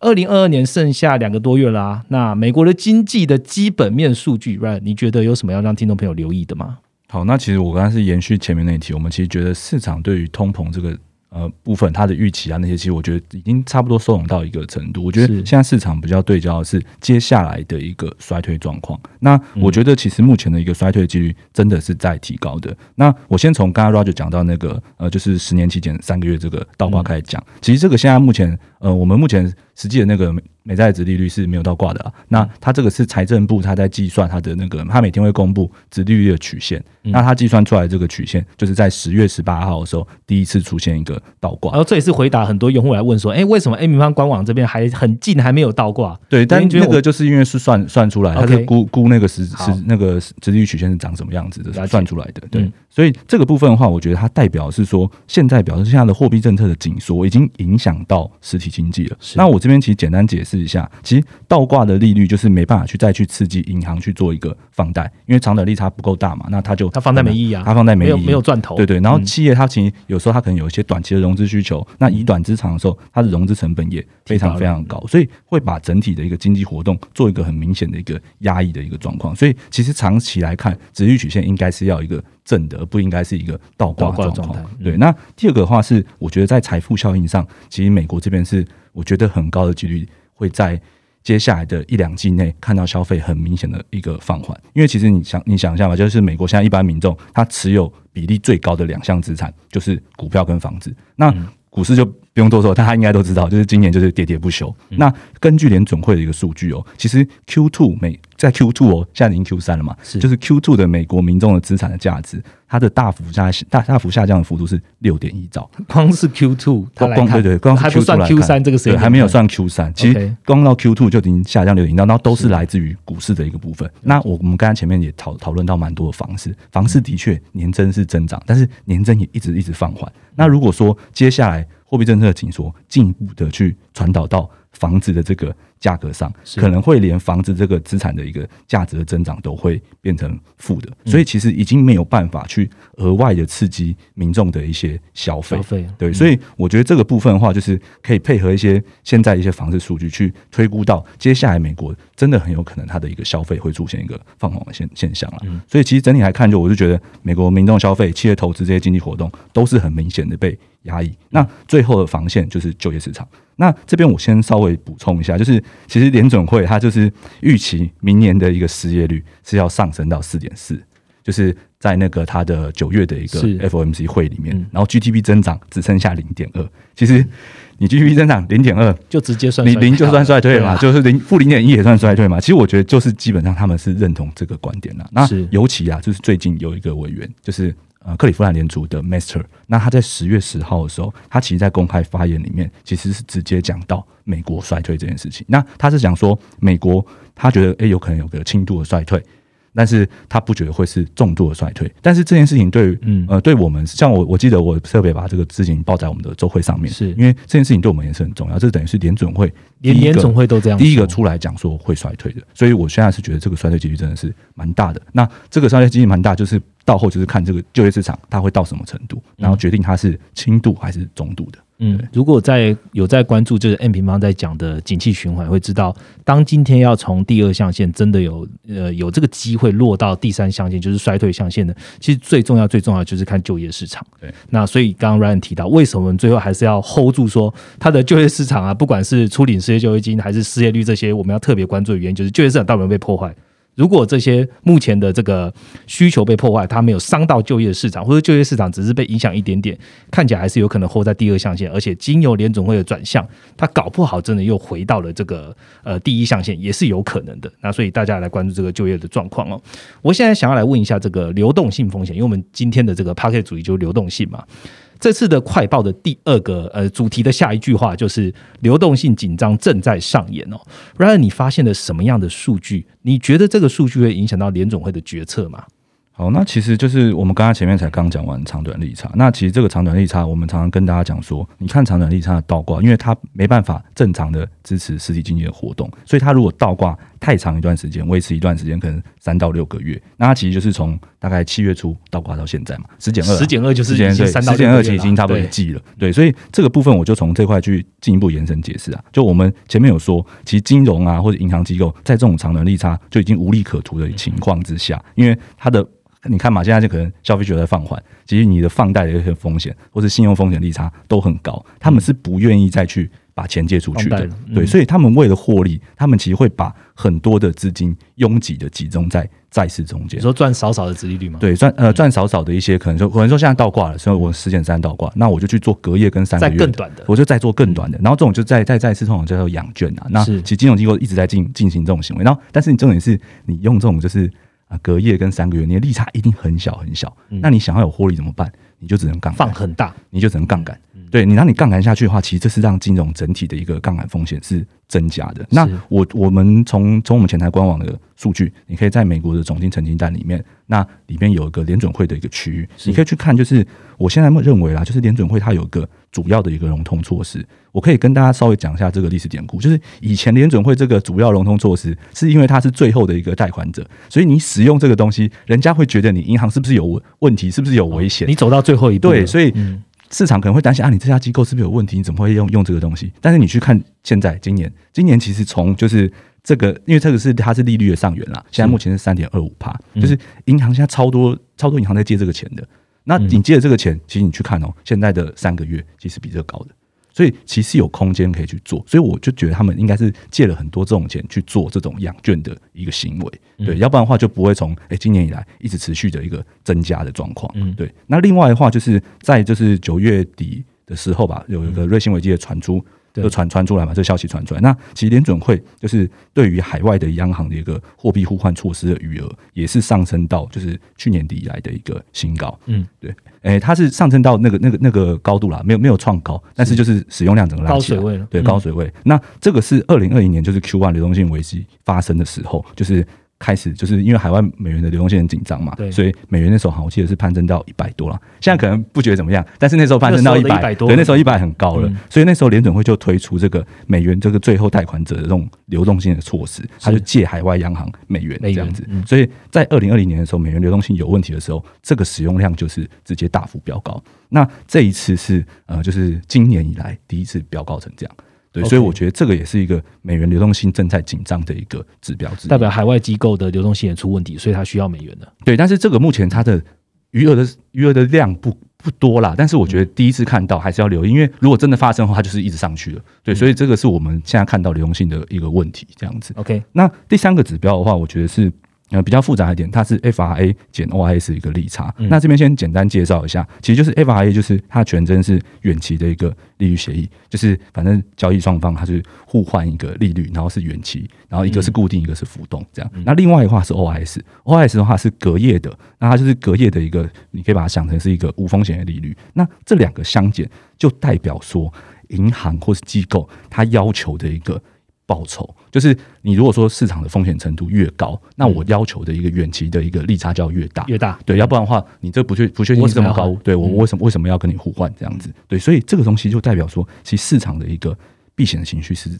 二零二二年剩下两个多月啦，那美国的经济的基本面数据，Right？你觉得有什么要让听众朋友留意的吗？好，那其实我刚才是延续前面那一题，我们其实觉得市场对于通膨这个。呃，部分它的预期啊，那些其实我觉得已经差不多收拢到一个程度。我觉得现在市场比较对焦的是接下来的一个衰退状况。那我觉得其实目前的一个衰退几率真的是在提高的。那我先从刚刚 Roger 讲到那个呃，就是十年期间三个月这个倒挂开始讲。其实这个现在目前呃，我们目前实际的那个美债值利率是没有倒挂的啊。那它这个是财政部他在计算它的那个，它每天会公布值利率的曲线。那它计算出来这个曲线，就是在十月十八号的时候第一次出现一个倒挂。然后这也是回答很多用户来问说，哎，为什么 A 平方官网这边还很近还没有倒挂？对，但那个就是因为是算算出来，它是估估那个时时那个值利率曲线是长什么样子的，算出来的。对，所以这个部分的话，我觉得它代表是说，现在表示现在的货币政策的紧缩已经影响到实体经济了。那我这边其实简单解释一下，其实倒挂的利率就是没办法去再去刺激银行去做一个放贷，因为长短利差不够大嘛，那它就它放贷没意义啊，它放贷没意义，没有赚头。对对，然后企业它其实有时候它可能有一些短期的融资需求，那以短资长的时候，它的融资成本也非常非常高，所以会把整体的一个经济活动做一个很明显的一个压抑的一个状况。所以其实长期来看，值率曲线应该是要一个正的，而不应该是一个倒挂的状态。对，那第二个的话是，我觉得在财富效应上，其实美国这边是我觉得很高的几率会在。接下来的一两季内看到消费很明显的一个放缓，因为其实你想你想一下嘛，就是美国现在一般民众他持有比例最高的两项资产就是股票跟房子，那股市就不用多说，大家应该都知道，就是今年就是喋喋不休。那根据联准会的一个数据哦，其实 Q two 美在 Q two 哦，现在已经 Q 三了嘛，就是 Q two 的美国民众的资产的价值。它的大幅下大大幅下降的幅度是六点一兆，光是 Q two，光对对，光还不算 Q 三这个对，还没有算 Q 三，其实光到 Q two 就已经下降六点一兆，然后都是来自于股市的一个部分。那我我们刚才前面也讨讨论到蛮多的房市，房市的确年增是增长，但是年增也一直一直放缓。那如果说接下来货币政策的紧缩进一步的去传导到房子的这个。价格上可能会连房子这个资产的一个价值的增长都会变成负的，所以其实已经没有办法去额外的刺激民众的一些消费。消费对，所以我觉得这个部分的话，就是可以配合一些现在一些房子数据去推估到接下来美国真的很有可能它的一个消费会出现一个放缓的现现象了。所以其实整体来看，就我就觉得美国民众消费、企业投资这些经济活动都是很明显的被压抑。那最后的防线就是就业市场。那这边我先稍微补充一下，就是其实联准会它就是预期明年的一个失业率是要上升到四点四，就是在那个它的九月的一个 FOMC 会里面，然后 GDP 增长只剩下零点二。其实你 GDP 增长零点二，就直接算你零就算衰退嘛，就是零负零点一也算衰退嘛。其实我觉得就是基本上他们是认同这个观点了。那尤其啊，就是最近有一个委员就是。呃，克里夫兰联储的 Master，那他在十月十号的时候，他其实，在公开发言里面，其实是直接讲到美国衰退这件事情。那他是讲说，美国他觉得，哎，有可能有个轻度的衰退。但是他不觉得会是重度的衰退，但是这件事情对，嗯。呃，对我们像我，我记得我特别把这个事情报在我们的周会上面，是。因为这件事情对我们也是很重要，这等于是联准会连联准会都这样，第一个出来讲说会衰退的，所以我现在是觉得这个衰退几率真的是蛮大的。那这个衰退几率蛮大，就是到后就是看这个就业市场它会到什么程度，然后决定它是轻度还是中度的。嗯，如果在有在关注就是 M 平方在讲的景气循环，会知道当今天要从第二象限真的有呃有这个机会落到第三象限，就是衰退象限的，其实最重要最重要就是看就业市场。对，那所以刚刚 Ryan 提到，为什么我们最后还是要 hold 住说它的就业市场啊，不管是初领失业救济金还是失业率这些，我们要特别关注的原因就是就业市场到底有没有被破坏。如果这些目前的这个需求被破坏，它没有伤到就业市场，或者就业市场只是被影响一点点，看起来还是有可能活在第二象限，而且经由联总会的转向，它搞不好真的又回到了这个呃第一象限，也是有可能的。那所以大家来关注这个就业的状况哦。我现在想要来问一下这个流动性风险，因为我们今天的这个 p a r k e 主义就是流动性嘛。这次的快报的第二个呃主题的下一句话就是流动性紧张正在上演哦。然而，你发现了什么样的数据？你觉得这个数据会影响到联总会的决策吗？好，那其实就是我们刚刚前面才刚讲完长短利差。那其实这个长短利差，我们常常跟大家讲说，你看长短利差倒挂，因为它没办法正常的支持实体经济的活动，所以它如果倒挂太长一段时间，维持一段时间，可能三到六个月，那它其实就是从大概七月初倒挂到现在嘛，十减二，十减二就是对，十减二其实已经差不多一季了。对，所以这个部分我就从这块去进一步延伸解释啊。就我们前面有说，其实金融啊或者银行机构在这种长短利差就已经无利可图的情况之下，因为它的。你看嘛，现在就可能消费者在放缓，其实你的放贷的一些风险或者信用风险利差都很高，他们是不愿意再去把钱借出去的。对，所以他们为了获利，他们其实会把很多的资金拥挤的集中在债市中间。你说赚少少的殖利率吗？对，赚呃赚少少的一些，可能说可能说现在倒挂了，所以我十减三倒挂，那我就去做隔夜跟三个月更短的，我就再做更短的。然后这种就在在债市通常叫做养券啊。那其实金融机构一直在进进行这种行为。然后，但是你重点是你用这种就是啊隔夜跟三个月，你的利差一定很小很小。那你想要有获利怎么办？你就只能杠放很大，你就只能杠杆。对你，让你杠杆下去的话，其实这是让金融整体的一个杠杆风险是增加的。那我我们从从我们前台官网的数据，你可以在美国的总金成绩单里面，那里面有一个联准会的一个区域，你可以去看。就是我现在认为啦，就是联准会它有一个主要的一个融通措施。我可以跟大家稍微讲一下这个历史典故，就是以前联准会这个主要融通措施，是因为它是最后的一个贷款者，所以你使用这个东西，人家会觉得你银行是不是有问题，是不是有危险？你走到最后一步，对，所以。市场可能会担心啊，你这家机构是不是有问题？你怎么会用用这个东西？但是你去看现在今年，今年其实从就是这个，因为这个是它是利率的上缘啦，现在目前是三点二五帕，就是银行现在超多超多银行在借这个钱的。那你借的这个钱，其实你去看哦，现在的三个月其实比这个高的。所以其实有空间可以去做，所以我就觉得他们应该是借了很多这种钱去做这种养券的一个行为，对，要不然的话就不会从哎今年以来一直持续的一个增加的状况，嗯，对。那另外的话就是在就是九月底的时候吧，有一个瑞信危机的传出。就传传出来嘛，这消息传出来。那其实联准会就是对于海外的央行的一个货币互换措施的余额，也是上升到就是去年底以来的一个新高。嗯，对，诶，它是上升到那个那个那个高度啦，没有没有创高，但是就是使用量整个高水位了。对，高水位。那这个是二零二零年，就是 Q one 流动性危机发生的时候，就是。开始就是因为海外美元的流动性很紧张嘛，所以美元那时候好，我记得是攀升到一百多了。现在可能不觉得怎么样，但是那时候攀升到一百多，对，那时候一百很高了。所以那时候联准会就推出这个美元这个最后贷款者的这种流动性的措施，他就借海外央行美元这样子。所以在二零二零年的时候，美元流动性有问题的时候，这个使用量就是直接大幅飙高。那这一次是呃，就是今年以来第一次飙高成这样。对，所以我觉得这个也是一个美元流动性正在紧张的一个指标，代表海外机构的流动性也出问题，所以它需要美元的。对，但是这个目前它的余额的余额的量不不多啦，但是我觉得第一次看到还是要留意，因为如果真的发生的话，它就是一直上去了。对，所以这个是我们现在看到流动性的一个问题，这样子。OK，那第三个指标的话，我觉得是。呃，比较复杂一点，它是 FRA 减 OIS 一个利差。那这边先简单介绍一下，其实就是 FRA 就是它全真是远期的一个利率协议，就是反正交易双方它是互换一个利率，然后是远期，然后一个是固定，一个是浮动这样。那另外的话是 OIS，OIS 的话是隔夜的，那它就是隔夜的一个，你可以把它想成是一个无风险的利率。那这两个相减，就代表说银行或是机构它要求的一个。报酬就是你如果说市场的风险程度越高，那我要求的一个远期的一个利差就要越大，越大。对，要不然的话，你这不确不确定性这么高，对我为什么为什么要跟你互换这样子？对，所以这个东西就代表说，其实市场的一个避险的情绪是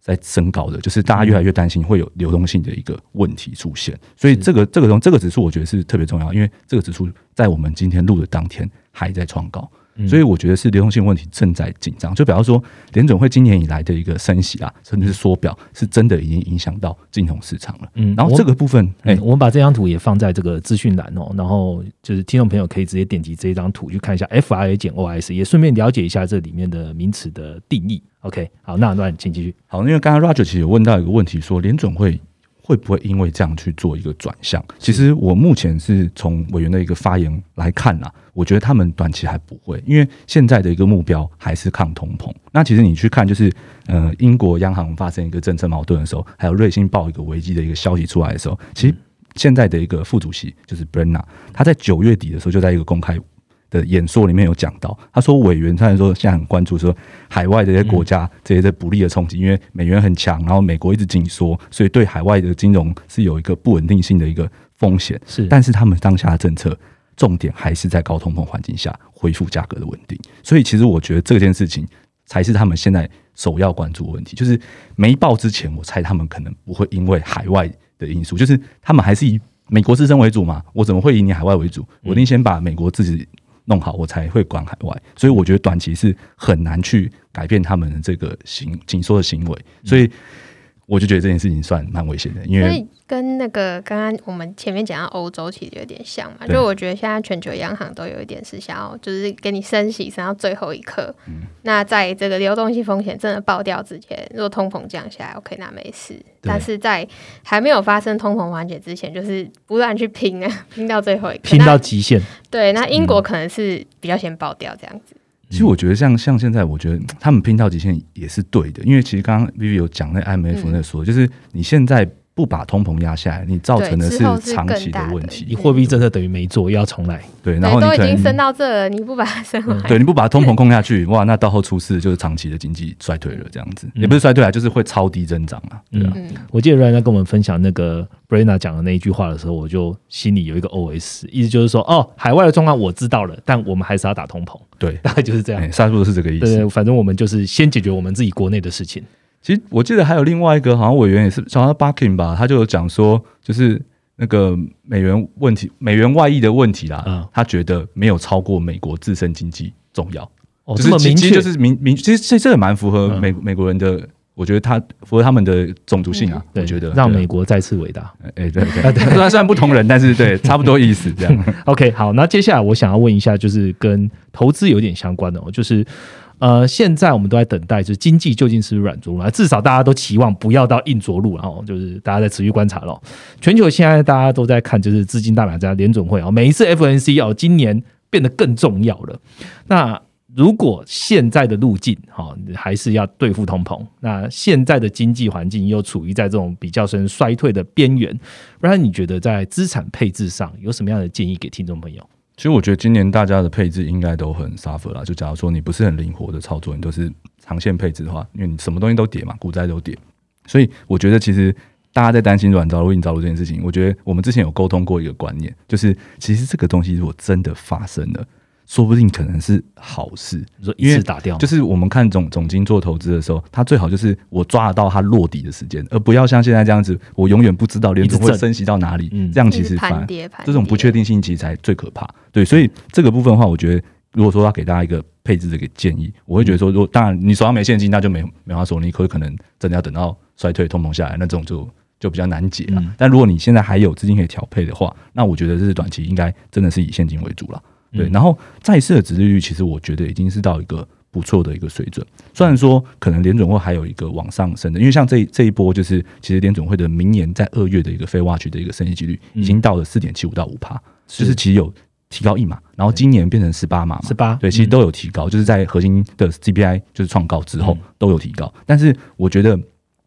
在升高的，就是大家越来越担心会有流动性的一个问题出现。所以这个这个东这个指数，我觉得是特别重要，因为这个指数在我们今天录的当天还在创高。所以我觉得是流动性问题正在紧张，就比方说联准会今年以来的一个升息啊，甚至是缩表，是真的已经影响到金融市场了。嗯，然后这个部分，哎，我们把这张图也放在这个资讯栏哦，然后就是听众朋友可以直接点击这一张图去看一下 FIA 减 OS，也顺便了解一下这里面的名词的定义。OK，好，那那请继续。好，因为刚刚 Roger 其实有问到一个问题，说联准会。会不会因为这样去做一个转向？其实我目前是从委员的一个发言来看呐，我觉得他们短期还不会，因为现在的一个目标还是抗通膨。那其实你去看，就是呃，英国央行发生一个政策矛盾的时候，还有瑞信报一个危机的一个消息出来的时候，其实现在的一个副主席就是 Brenna，他在九月底的时候就在一个公开。的演说里面有讲到，他说委员虽然说现在很关注说海外这些国家这些的不利的冲击，因为美元很强，然后美国一直紧缩，所以对海外的金融是有一个不稳定性的一个风险。是，但是他们当下的政策重点还是在高通膨环境下恢复价格的稳定。所以其实我觉得这件事情才是他们现在首要关注的问题。就是没报之前，我猜他们可能不会因为海外的因素，就是他们还是以美国自身为主嘛。我怎么会以你海外为主？我一定先把美国自己。弄好我才会管海外，所以我觉得短期是很难去改变他们的这个行紧缩的行为。所以我就觉得这件事情算蛮危险的，因为跟那个刚刚我们前面讲到欧洲其实有点像嘛，就我觉得现在全球央行都有一点是想要就是给你升息升到最后一刻，那在这个流动性风险真的爆掉之前，如果通膨降下来，OK，那没事。但是在还没有发生通膨缓解之前，就是不断去拼啊，拼到最后一刻，拼到极限。对，那英国可能是比较先爆掉这样子。其实我觉得像像现在，我觉得他们拼到极限也是对的，因为其实刚刚 Vivi 有讲那 IMF 那说，就是你现在。不把通膨压下来，你造成的是长期的问题。你货币政策等于没做，又要重来。对，然后都已经升到这了，你不把它升回来，对，你不把通膨控下去，哇，那到后出事就是长期的经济衰退了，这样子也不是衰退啊，就是会超低增长啊。对啊，我记得 Ryan 在跟我们分享那个 Brena 讲的那一句话的时候，我就心里有一个 OS，意思就是说，哦，海外的状况我知道了，但我们还是要打通膨。对，大 *laughs* 概就是这样。沙叔是这个意思。对，反正我们就是先解决我们自己国内的事情。其实我记得还有另外一个好像委员也是，好像 Bucking 吧，他就有讲说，就是那个美元问题、美元外溢的问题啦。嗯，他觉得没有超过美国自身经济重要。哦，这么明确，就是明明，其实这这也蛮符合美美国人的，我觉得他符合他们的种族性啊。我觉得让美国再次伟大。哎，对 *laughs* 对，虽然虽然不同人，但是对，差不多意思这样。*laughs* OK，好，那接下来我想要问一下，就是跟投资有点相关的，哦就是。呃，现在我们都在等待，就是经济究竟是软着陆，至少大家都期望不要到硬着陆，然后就是大家在持续观察咯。全球现在大家都在看，就是资金大买家联准会啊，每一次 FNC 哦，今年变得更重要了。那如果现在的路径哈，还是要对付通膨，那现在的经济环境又处于在这种比较深衰退的边缘，不然你觉得在资产配置上有什么样的建议给听众朋友？其实我觉得今年大家的配置应该都很 suffer 啦。就假如说你不是很灵活的操作，你都是长线配置的话，因为你什么东西都跌嘛，股灾都跌，所以我觉得其实大家在担心软着陆、硬着陆这件事情，我觉得我们之前有沟通过一个观念，就是其实这个东西如果真的发生了。说不定可能是好事，说一次打掉，就是我们看总总金做投资的时候，他最好就是我抓得到它落底的时间，而不要像现在这样子，我永远不知道联储会升息到哪里，这样其实反这种不确定性其实才最可怕。对，所以这个部分的话，我觉得如果说要给大家一个配置的一个建议，我会觉得说，如果当然你手上没现金，那就没没法说，你可可能真的要等到衰退通膨下来，那这种就就比较难解了。但如果你现在还有资金可以调配的话，那我觉得这是短期应该真的是以现金为主了。对，然后债市的值利率其实我觉得已经是到一个不错的一个水准。虽然说可能联准会还有一个往上升的，因为像这这一波就是其实联准会的明年在二月的一个非 watch 的一个升息几率已经到了四点七五到五帕，就是其实有提高一码，然后今年变成十八码嘛，十八对，其实都有提高，就是在核心的 CPI 就是创高之后都有提高。但是我觉得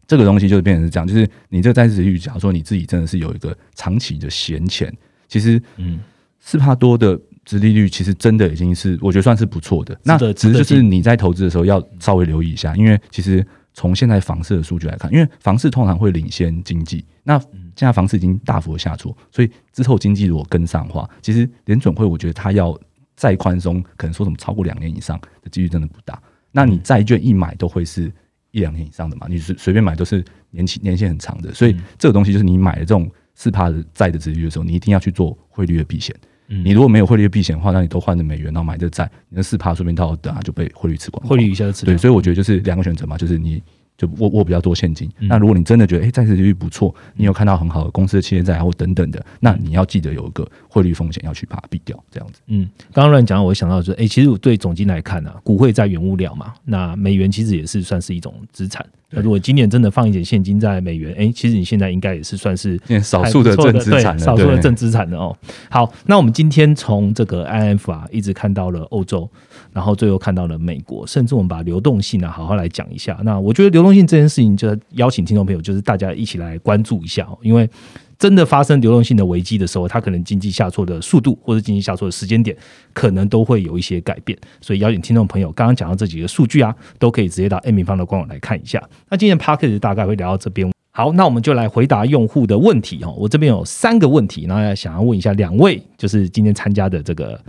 这个东西就是变成是这样，就是你这个债市率，假如说你自己真的是有一个长期的闲钱，其实嗯。四帕多的。殖利率其实真的已经是我觉得算是不错的，那只是就是你在投资的时候要稍微留意一下，因为其实从现在房市的数据来看，因为房市通常会领先经济，那现在房市已经大幅的下挫，所以之后经济如果跟上的话，其实联准会我觉得它要再宽松，可能说什么超过两年以上的几率真的不大。那你债券一买都会是一两年以上的嘛，你随随便买都是年期年限很长的，所以这个东西就是你买了这种四趴的债的殖利率的时候，你一定要去做汇率的避险。你如果没有汇率避险的话，那你都换成美元，然后买这债，你的四趴说明到等下就被汇率吃光，汇率一下就吃。对，所以我觉得就是两个选择嘛，就是你。就握握比较多现金，那如果你真的觉得哎债市利率不错，你有看到很好的公司的企业债或等等的，那你要记得有一个汇率风险要去把它避掉，这样子。嗯，刚刚乱讲，我想到就是哎，其实我对总金来看呢，股汇在原物料嘛，那美元其实也是算是一种资产。那如果今年真的放一点现金在美元，哎，其实你现在应该也是算是少数的正资产，少数的正资产的哦。好，那我们今天从这个 I F 啊，一直看到了欧洲。然后最后看到了美国，甚至我们把流动性呢好好来讲一下。那我觉得流动性这件事情，就邀请听众朋友，就是大家一起来关注一下。因为真的发生流动性的危机的时候，它可能经济下挫的速度或者经济下挫的时间点，可能都会有一些改变。所以邀请听众朋友，刚刚讲到这几个数据啊，都可以直接到 A 平方的官网来看一下。那今天 p a c k a g e 大概会聊到这边。好，那我们就来回答用户的问题哦。我这边有三个问题，然后想要问一下两位，就是今天参加的这个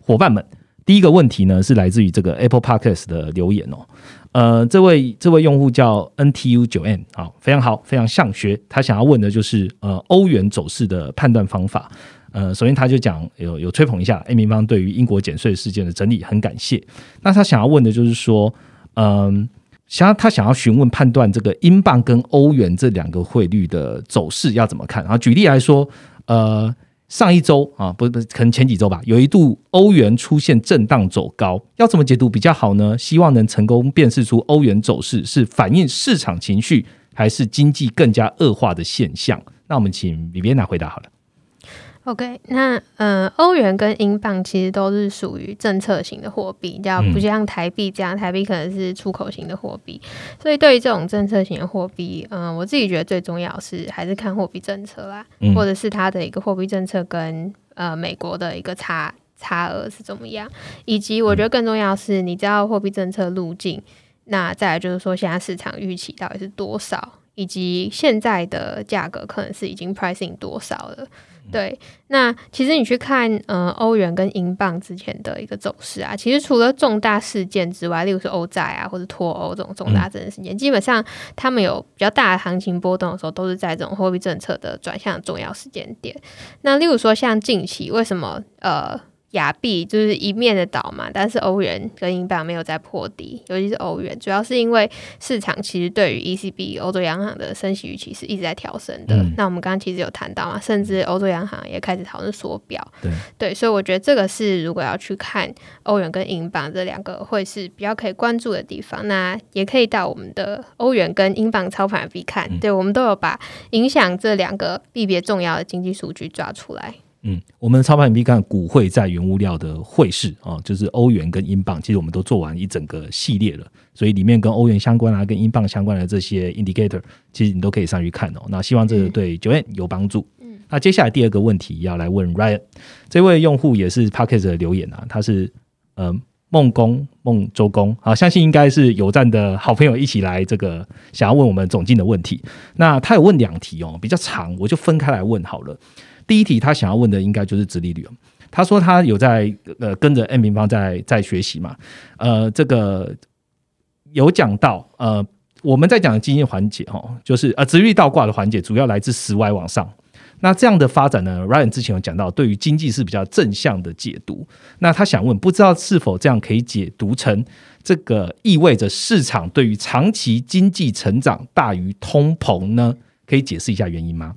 伙伴们。第一个问题呢，是来自于这个 Apple Podcast 的留言哦。呃，这位这位用户叫 NTU 九 N，好，非常好，非常像学。他想要问的就是呃欧元走势的判断方法。呃，首先他就讲有有吹捧一下 A 明方对于英国减税事件的整理，很感谢。那他想要问的就是说，嗯，想要他想要询问判断这个英镑跟欧元这两个汇率的走势要怎么看？然后举例来说，呃，上一周啊，不不，可能前几周吧，有一度欧元出现震荡走高，要怎么解读比较好呢？希望能成功辨识出欧元走势是反映市场情绪，还是经济更加恶化的现象？那我们请李边娜回答好了。OK，那呃，欧元跟英镑其实都是属于政策型的货币，叫不像台币这样，台币可能是出口型的货币。所以对于这种政策型的货币，嗯，我自己觉得最重要是还是看货币政策啦，或者是它的一个货币政策跟呃美国的一个差差额是怎么样，以及我觉得更重要是你知道货币政策路径，那再来就是说现在市场预期到底是多少，以及现在的价格可能是已经 pricing 多少了。对，那其实你去看，呃，欧元跟英镑之前的一个走势啊，其实除了重大事件之外，例如说欧债啊或者脱欧这种重大政治事件，基本上他们有比较大的行情波动的时候，都是在这种货币政策的转向重要时间点。那例如说像近期为什么呃？亚币就是一面的倒嘛，但是欧元跟英镑没有在破底，尤其是欧元，主要是因为市场其实对于 ECB 欧洲央行的升息预期是一直在调升的。那我们刚刚其实有谈到嘛，甚至欧洲央行也开始讨论缩表。对对，所以我觉得这个是如果要去看欧元跟英镑这两个会是比较可以关注的地方。那也可以到我们的欧元跟英镑操盘币看，对我们都有把影响这两个币别重要的经济数据抓出来。嗯，我们的操盘比看股汇在原物料的汇市啊，就是欧元跟英镑，其实我们都做完一整个系列了，所以里面跟欧元相关啊、跟英镑相关的这些 indicator，其实你都可以上去看哦。那希望这个对九 N 有帮助。嗯，那接下来第二个问题要来问 Ryan，这位用户也是 p a c k e t 的留言啊，他是呃梦工梦周公啊，相信应该是有站的好朋友一起来这个想要问我们总进的问题。那他有问两题哦，比较长，我就分开来问好了。第一题，他想要问的应该就是直利率他说他有在呃跟着 M 平方在在学习嘛，呃，这个有讲到呃我们在讲的经济环节哦，就是呃直利率倒挂的环节，主要来自十 Y 往上。那这样的发展呢，Ryan 之前有讲到，对于经济是比较正向的解读。那他想问，不知道是否这样可以解读成这个意味着市场对于长期经济成长大于通膨呢？可以解释一下原因吗？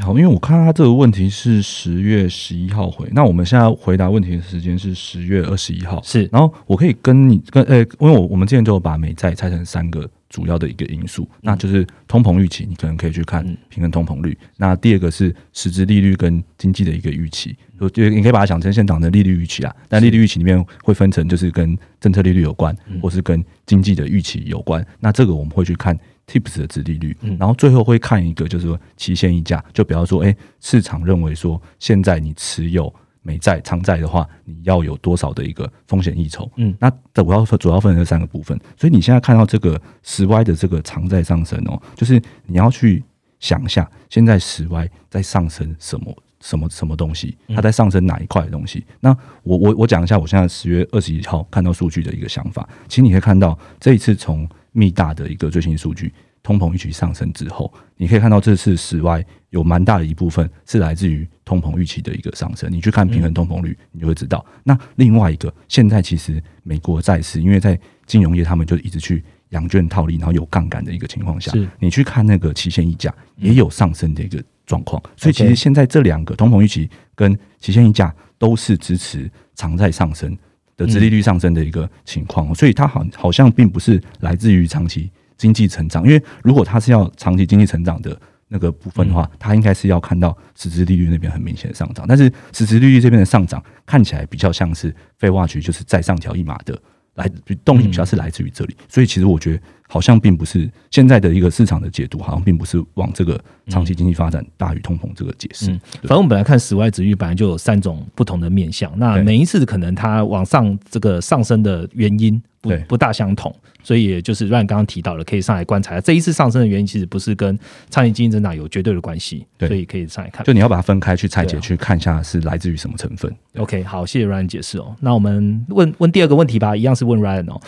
好，因为我看他这个问题是十月十一号回，那我们现在回答问题的时间是十月二十一号。是，然后我可以跟你跟呃，因为我我们之前就把美债拆成三个主要的一个因素，那就是通膨预期，你可能可以去看平衡通膨率。那第二个是实质利率跟经济的一个预期，就你可以把它想成现场的利率预期啊。但利率预期里面会分成就是跟政策利率有关，或是跟经济的预期有关。那这个我们会去看。Tips 的值利率，然后最后会看一个，就是说期限溢价。就比方说，哎，市场认为说，现在你持有美债、长债的话，你要有多少的一个风险溢酬？嗯，那主要主要分成三个部分。所以你现在看到这个十 Y 的这个长债上升哦，就是你要去想一下，现在十 Y 在上升什么什么什么东西？它在上升哪一块的东西？那我我我讲一下，我现在十月二十一号看到数据的一个想法。其实你可以看到，这一次从密大的一个最新数据，通膨预期上升之后，你可以看到这次室外有蛮大的一部分是来自于通膨预期的一个上升。你去看平衡通膨率，你就会知道。那另外一个，现在其实美国债市，因为在金融业，他们就一直去养券套利，然后有杠杆的一个情况下，你去看那个期限溢价也有上升的一个状况。所以其实现在这两个通膨预期跟期限溢价都是支持常在上升。的殖利率上升的一个情况，所以它好好像并不是来自于长期经济成长，因为如果它是要长期经济成长的那个部分的话，它应该是要看到实质利率那边很明显的上涨，但是实质利率这边的上涨看起来比较像是废话局就是再上调一码的。来动力比较是来自于这里，所以其实我觉得好像并不是现在的一个市场的解读，好像并不是往这个长期经济发展大于通膨这个解释。反正我们本来看室外值域本来就有三种不同的面向，那每一次可能它往上这个上升的原因不不大相同。所以也就是让你刚刚提到了，可以上来观察这一次上升的原因，其实不是跟长期经济增长有绝对的关系，所以可以上来看。就你要把它分开去拆解，去看一下是来自于什么成分。OK，好，谢谢 Ryan 解释哦。那我们问问第二个问题吧，一样是问 Ryan 哦，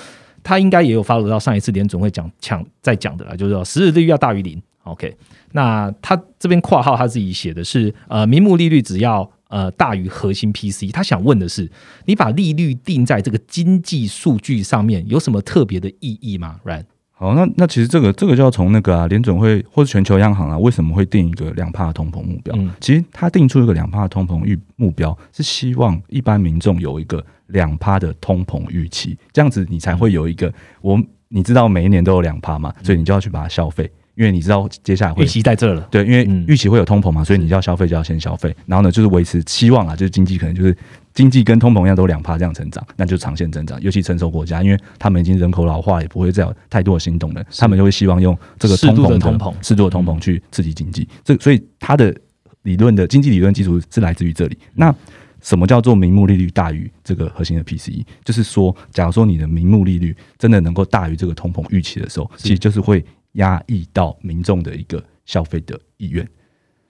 他应该也有发 w 到上一次联总会讲抢在讲的啦，就是说十日利率要大于零。OK，那他这边括号他自己写的是呃，名目利率只要。呃，大于核心 PC，他想问的是，你把利率定在这个经济数据上面有什么特别的意义吗？Right？好，那那其实这个这个就要从那个啊，联准会或者全球央行啊，为什么会定一个两帕通膨目标？其实他定出一个两帕通膨预目标，是希望一般民众有一个两帕的通膨预期，这样子你才会有一个我你知道每一年都有两帕嘛，所以你就要去把它消费。因为你知道接下来会预期在这了，对，因为预期会有通膨嘛，所以你要消费就要先消费，然后呢就是维持期望啊，就是经济可能就是经济跟通膨一样都两趴这样成长，那就长线增长。尤其成熟国家，因为他们已经人口老化，也不会再有太多的新动能，他们就会希望用这个通膨通膨适度的通膨去刺激经济。这所以它的理论的经济理论基础是来自于这里。那什么叫做名目利率大于这个核心的 PCE？就是说，假如说你的名目利率真的能够大于这个通膨预期的时候，其实就是会。压抑到民众的一个消费的意愿，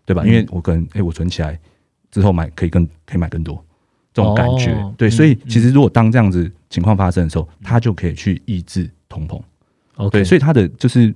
对吧？因为我可能，哎，我存起来之后买可以更可以买更多，这种感觉，对。所以其实如果当这样子情况发生的时候，它就可以去抑制通膨。对，所以它的就是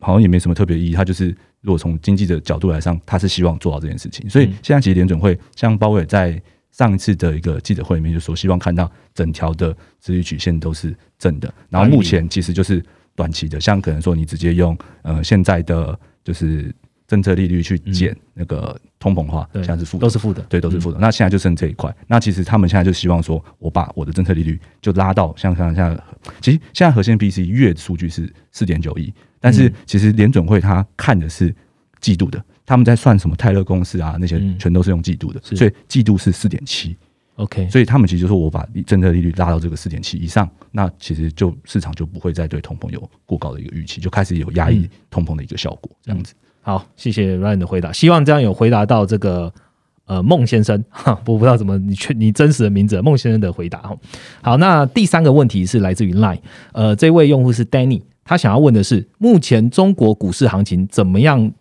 好像也没什么特别意义。它就是如果从经济的角度来上，它是希望做到这件事情。所以现在其实联准会像鲍威尔在上一次的一个记者会里面就说，希望看到整条的资率曲线都是正的。然后目前其实就是。短期的，像可能说你直接用呃现在的就是政策利率去减那个通膨化，现在是负，都是负的，对，都是负的。那现在就剩这一块。那其实他们现在就希望说，我把我的政策利率就拉到像像像，其实现在核心 B C 月数据是四点九亿，但是其实联准会他看的是季度的，他们在算什么泰勒公式啊那些全都是用季度的，所以季度是四点七。OK，所以他们其实就说我把政策利率拉到这个四点七以上，那其实就市场就不会再对通膨有过高的一个预期，就开始有压抑通膨的一个效果。这样子，好，谢谢 Ryan 的回答，希望这样有回答到这个呃孟先生，*laughs* 哈，我不知道怎么你确你真实的名字孟先生的回答哈。好，那第三个问题是来自于 Line，呃，这位用户是 Danny，他想要问的是目前中国股市行情怎么样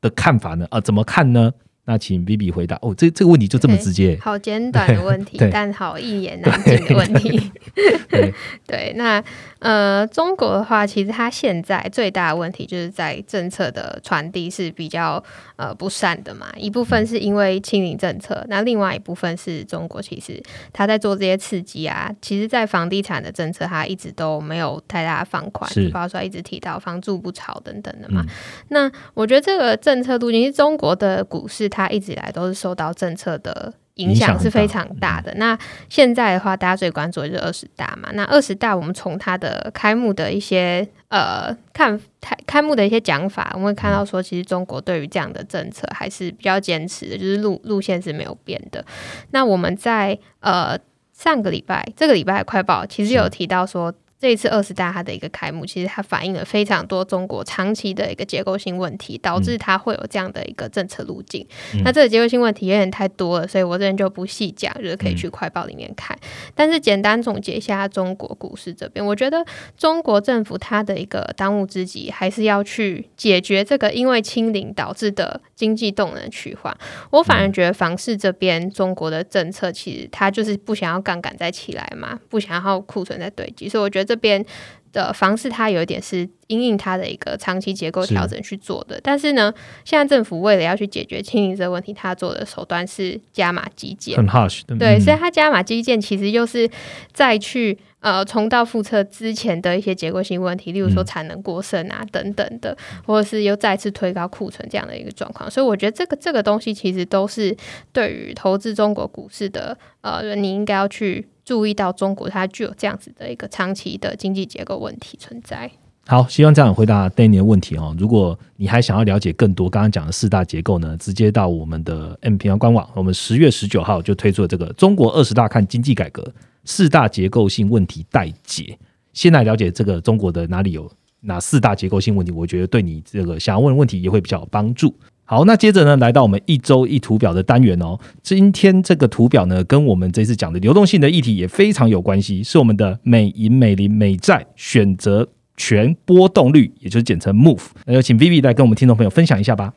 的看法呢？呃，怎么看呢？那请 B B 回答。哦，这这个问题就这么直接，好简短的问题，*laughs* 但好一言难尽的问题。*laughs* *laughs* 对，那呃，中国的话，其实它现在最大的问题就是在政策的传递是比较呃不善的嘛。一部分是因为清零政策，那另外一部分是中国其实它在做这些刺激啊，其实在房地产的政策，它一直都没有太大的放宽，包括说一直提到房住不炒等等的嘛。那我觉得这个政策路径，是中国的股市。它一直以来都是受到政策的影响是非常大的。那现在的话，大家最关注的就是二十大嘛。那二十大，我们从它的开幕的一些呃看开开幕的一些讲法，我们会看到说，其实中国对于这样的政策还是比较坚持的，就是路路线是没有变的。那我们在呃上个礼拜，这个礼拜快报其实有提到说。这一次二十大它的一个开幕，其实它反映了非常多中国长期的一个结构性问题，导致它会有这样的一个政策路径。那这个结构性问题有点太多了，所以我这边就不细讲，就是可以去快报里面看。但是简单总结一下中国股市这边，我觉得中国政府它的一个当务之急，还是要去解决这个因为清零导致的经济动能趋缓。我反而觉得房市这边中国的政策其实它就是不想要杠杆再起来嘛，不想要库存再堆积，所以我觉得。这边的方式，它有一点是因应它的一个长期结构调整去做的。但是呢，现在政府为了要去解决清零这个问题，它做的手段是加码基建，很 harsh。对，所以它加码基建其实又是再去呃重蹈覆辙之前的一些结构性问题，例如说产能过剩啊等等的，或者是又再次推高库存这样的一个状况。所以我觉得这个这个东西其实都是对于投资中国股市的呃，你应该要去。注意到中国它具有这样子的一个长期的经济结构问题存在。好，希望这样回答 Danny 的问题哦。如果你还想要了解更多刚刚讲的四大结构呢，直接到我们的 M 平方官网，我们十月十九号就推出了这个《中国二十大看经济改革四大结构性问题待解》。先来了解这个中国的哪里有哪四大结构性问题，我觉得对你这个想要问的问题也会比较有帮助。好，那接着呢，来到我们一周一图表的单元哦。今天这个图表呢，跟我们这次讲的流动性的议题也非常有关系，是我们的美银美林美债选择权波动率，也就是简称 MOVE。那有请 Vivi 来跟我们听众朋友分享一下吧。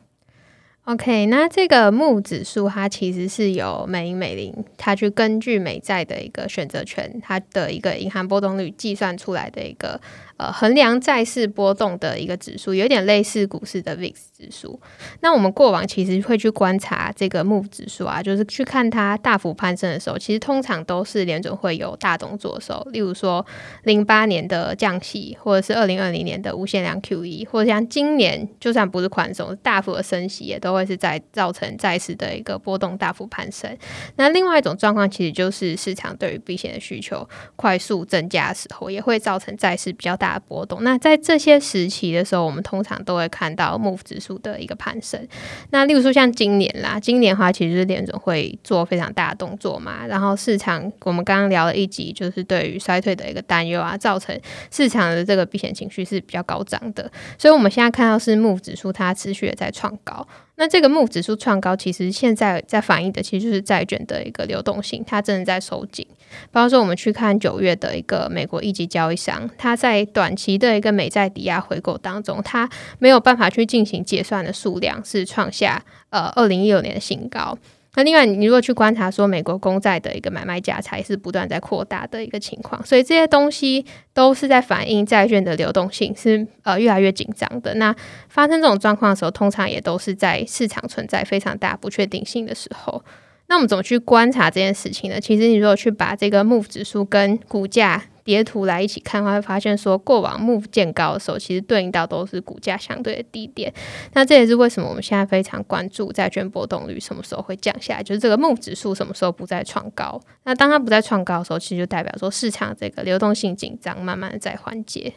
OK，那这个木指数它其实是由美银美林，它去根据美债的一个选择权，它的一个银行波动率计算出来的一个。呃，衡量债市波动的一个指数，有点类似股市的 VIX 指数。那我们过往其实会去观察这个 MOVE 指数啊，就是去看它大幅攀升的时候，其实通常都是联准会有大动作的时候，例如说零八年的降息，或者是二零二零年的无限量 QE，或者像今年就算不是宽松，大幅的升息，也都会是在造成债市的一个波动大幅攀升。那另外一种状况，其实就是市场对于避险的需求快速增加的时候，也会造成债市比较大。波动。那在这些时期的时候，我们通常都会看到 MOVE 指数的一个攀升。那例如说像今年啦，今年的话其实是联总会做非常大的动作嘛，然后市场我们刚刚聊了一集，就是对于衰退的一个担忧啊，造成市场的这个避险情绪是比较高涨的。所以我们现在看到是 MOVE 指数它持续的在创高。那这个木指数创高，其实现在在反映的其实就是债券的一个流动性，它真的在收紧。包括说，我们去看九月的一个美国一级交易商，它在短期的一个美债抵押回购当中，它没有办法去进行结算的数量是创下呃二零一六年的新高。那另外，你如果去观察说美国公债的一个买卖价才是不断在扩大的一个情况，所以这些东西都是在反映债券的流动性是呃越来越紧张的。那发生这种状况的时候，通常也都是在市场存在非常大不确定性的时候。那我们怎么去观察这件事情呢？其实你如果去把这个 MOVE 指数跟股价截图来一起看，会发现说过往 MOVE 见高的时候，其实对应到都是股价相对的低点。那这也是为什么我们现在非常关注债券波动率什么时候会降下来，就是这个 MOVE 指数什么时候不再创高。那当它不再创高的时候，其实就代表说市场这个流动性紧张慢慢的在缓解。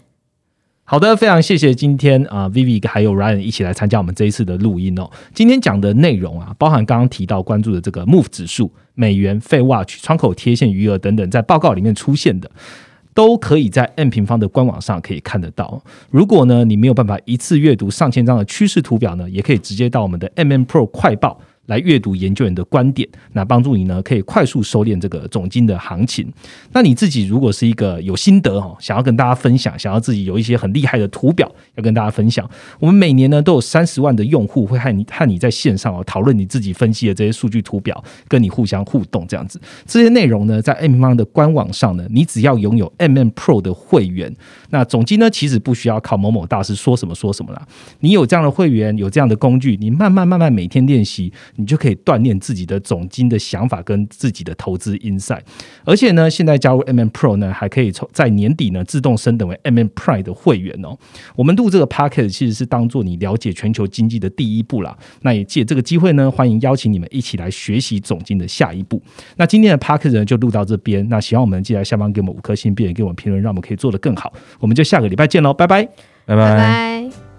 好的，非常谢谢今天啊，Vivi 还有 Ryan 一起来参加我们这一次的录音哦。今天讲的内容啊，包含刚刚提到关注的这个 MOVE 指数、美元、费 Watch、窗口贴现余额等等，在报告里面出现的，都可以在 M 平方的官网上可以看得到。如果呢，你没有办法一次阅读上千张的趋势图表呢，也可以直接到我们的 MM Pro 快报。来阅读研究员的观点，那帮助你呢可以快速收敛这个总金的行情。那你自己如果是一个有心得哦，想要跟大家分享，想要自己有一些很厉害的图表要跟大家分享，我们每年呢都有三十万的用户会和你和你在线上哦讨论你自己分析的这些数据图表，跟你互相互动这样子。这些内容呢在 M 方的官网上呢，你只要拥有 MM Pro 的会员，那总金呢其实不需要靠某某大师说什么说什么啦。你有这样的会员，有这样的工具，你慢慢慢慢每天练习。你就可以锻炼自己的总金的想法跟自己的投资 insight，而且呢，现在加入 MM Pro 呢，还可以从在年底呢自动升等为 MM Prime 的会员哦。我们录这个 p a c k e t 其实是当做你了解全球经济的第一步啦。那也借这个机会呢，欢迎邀请你们一起来学习总金的下一步。那今天的 p a c k e t 呢就录到这边。那希望我们记得下方给我们五颗星，并且给我们评论，让我们可以做得更好。我们就下个礼拜见喽，拜拜，拜拜。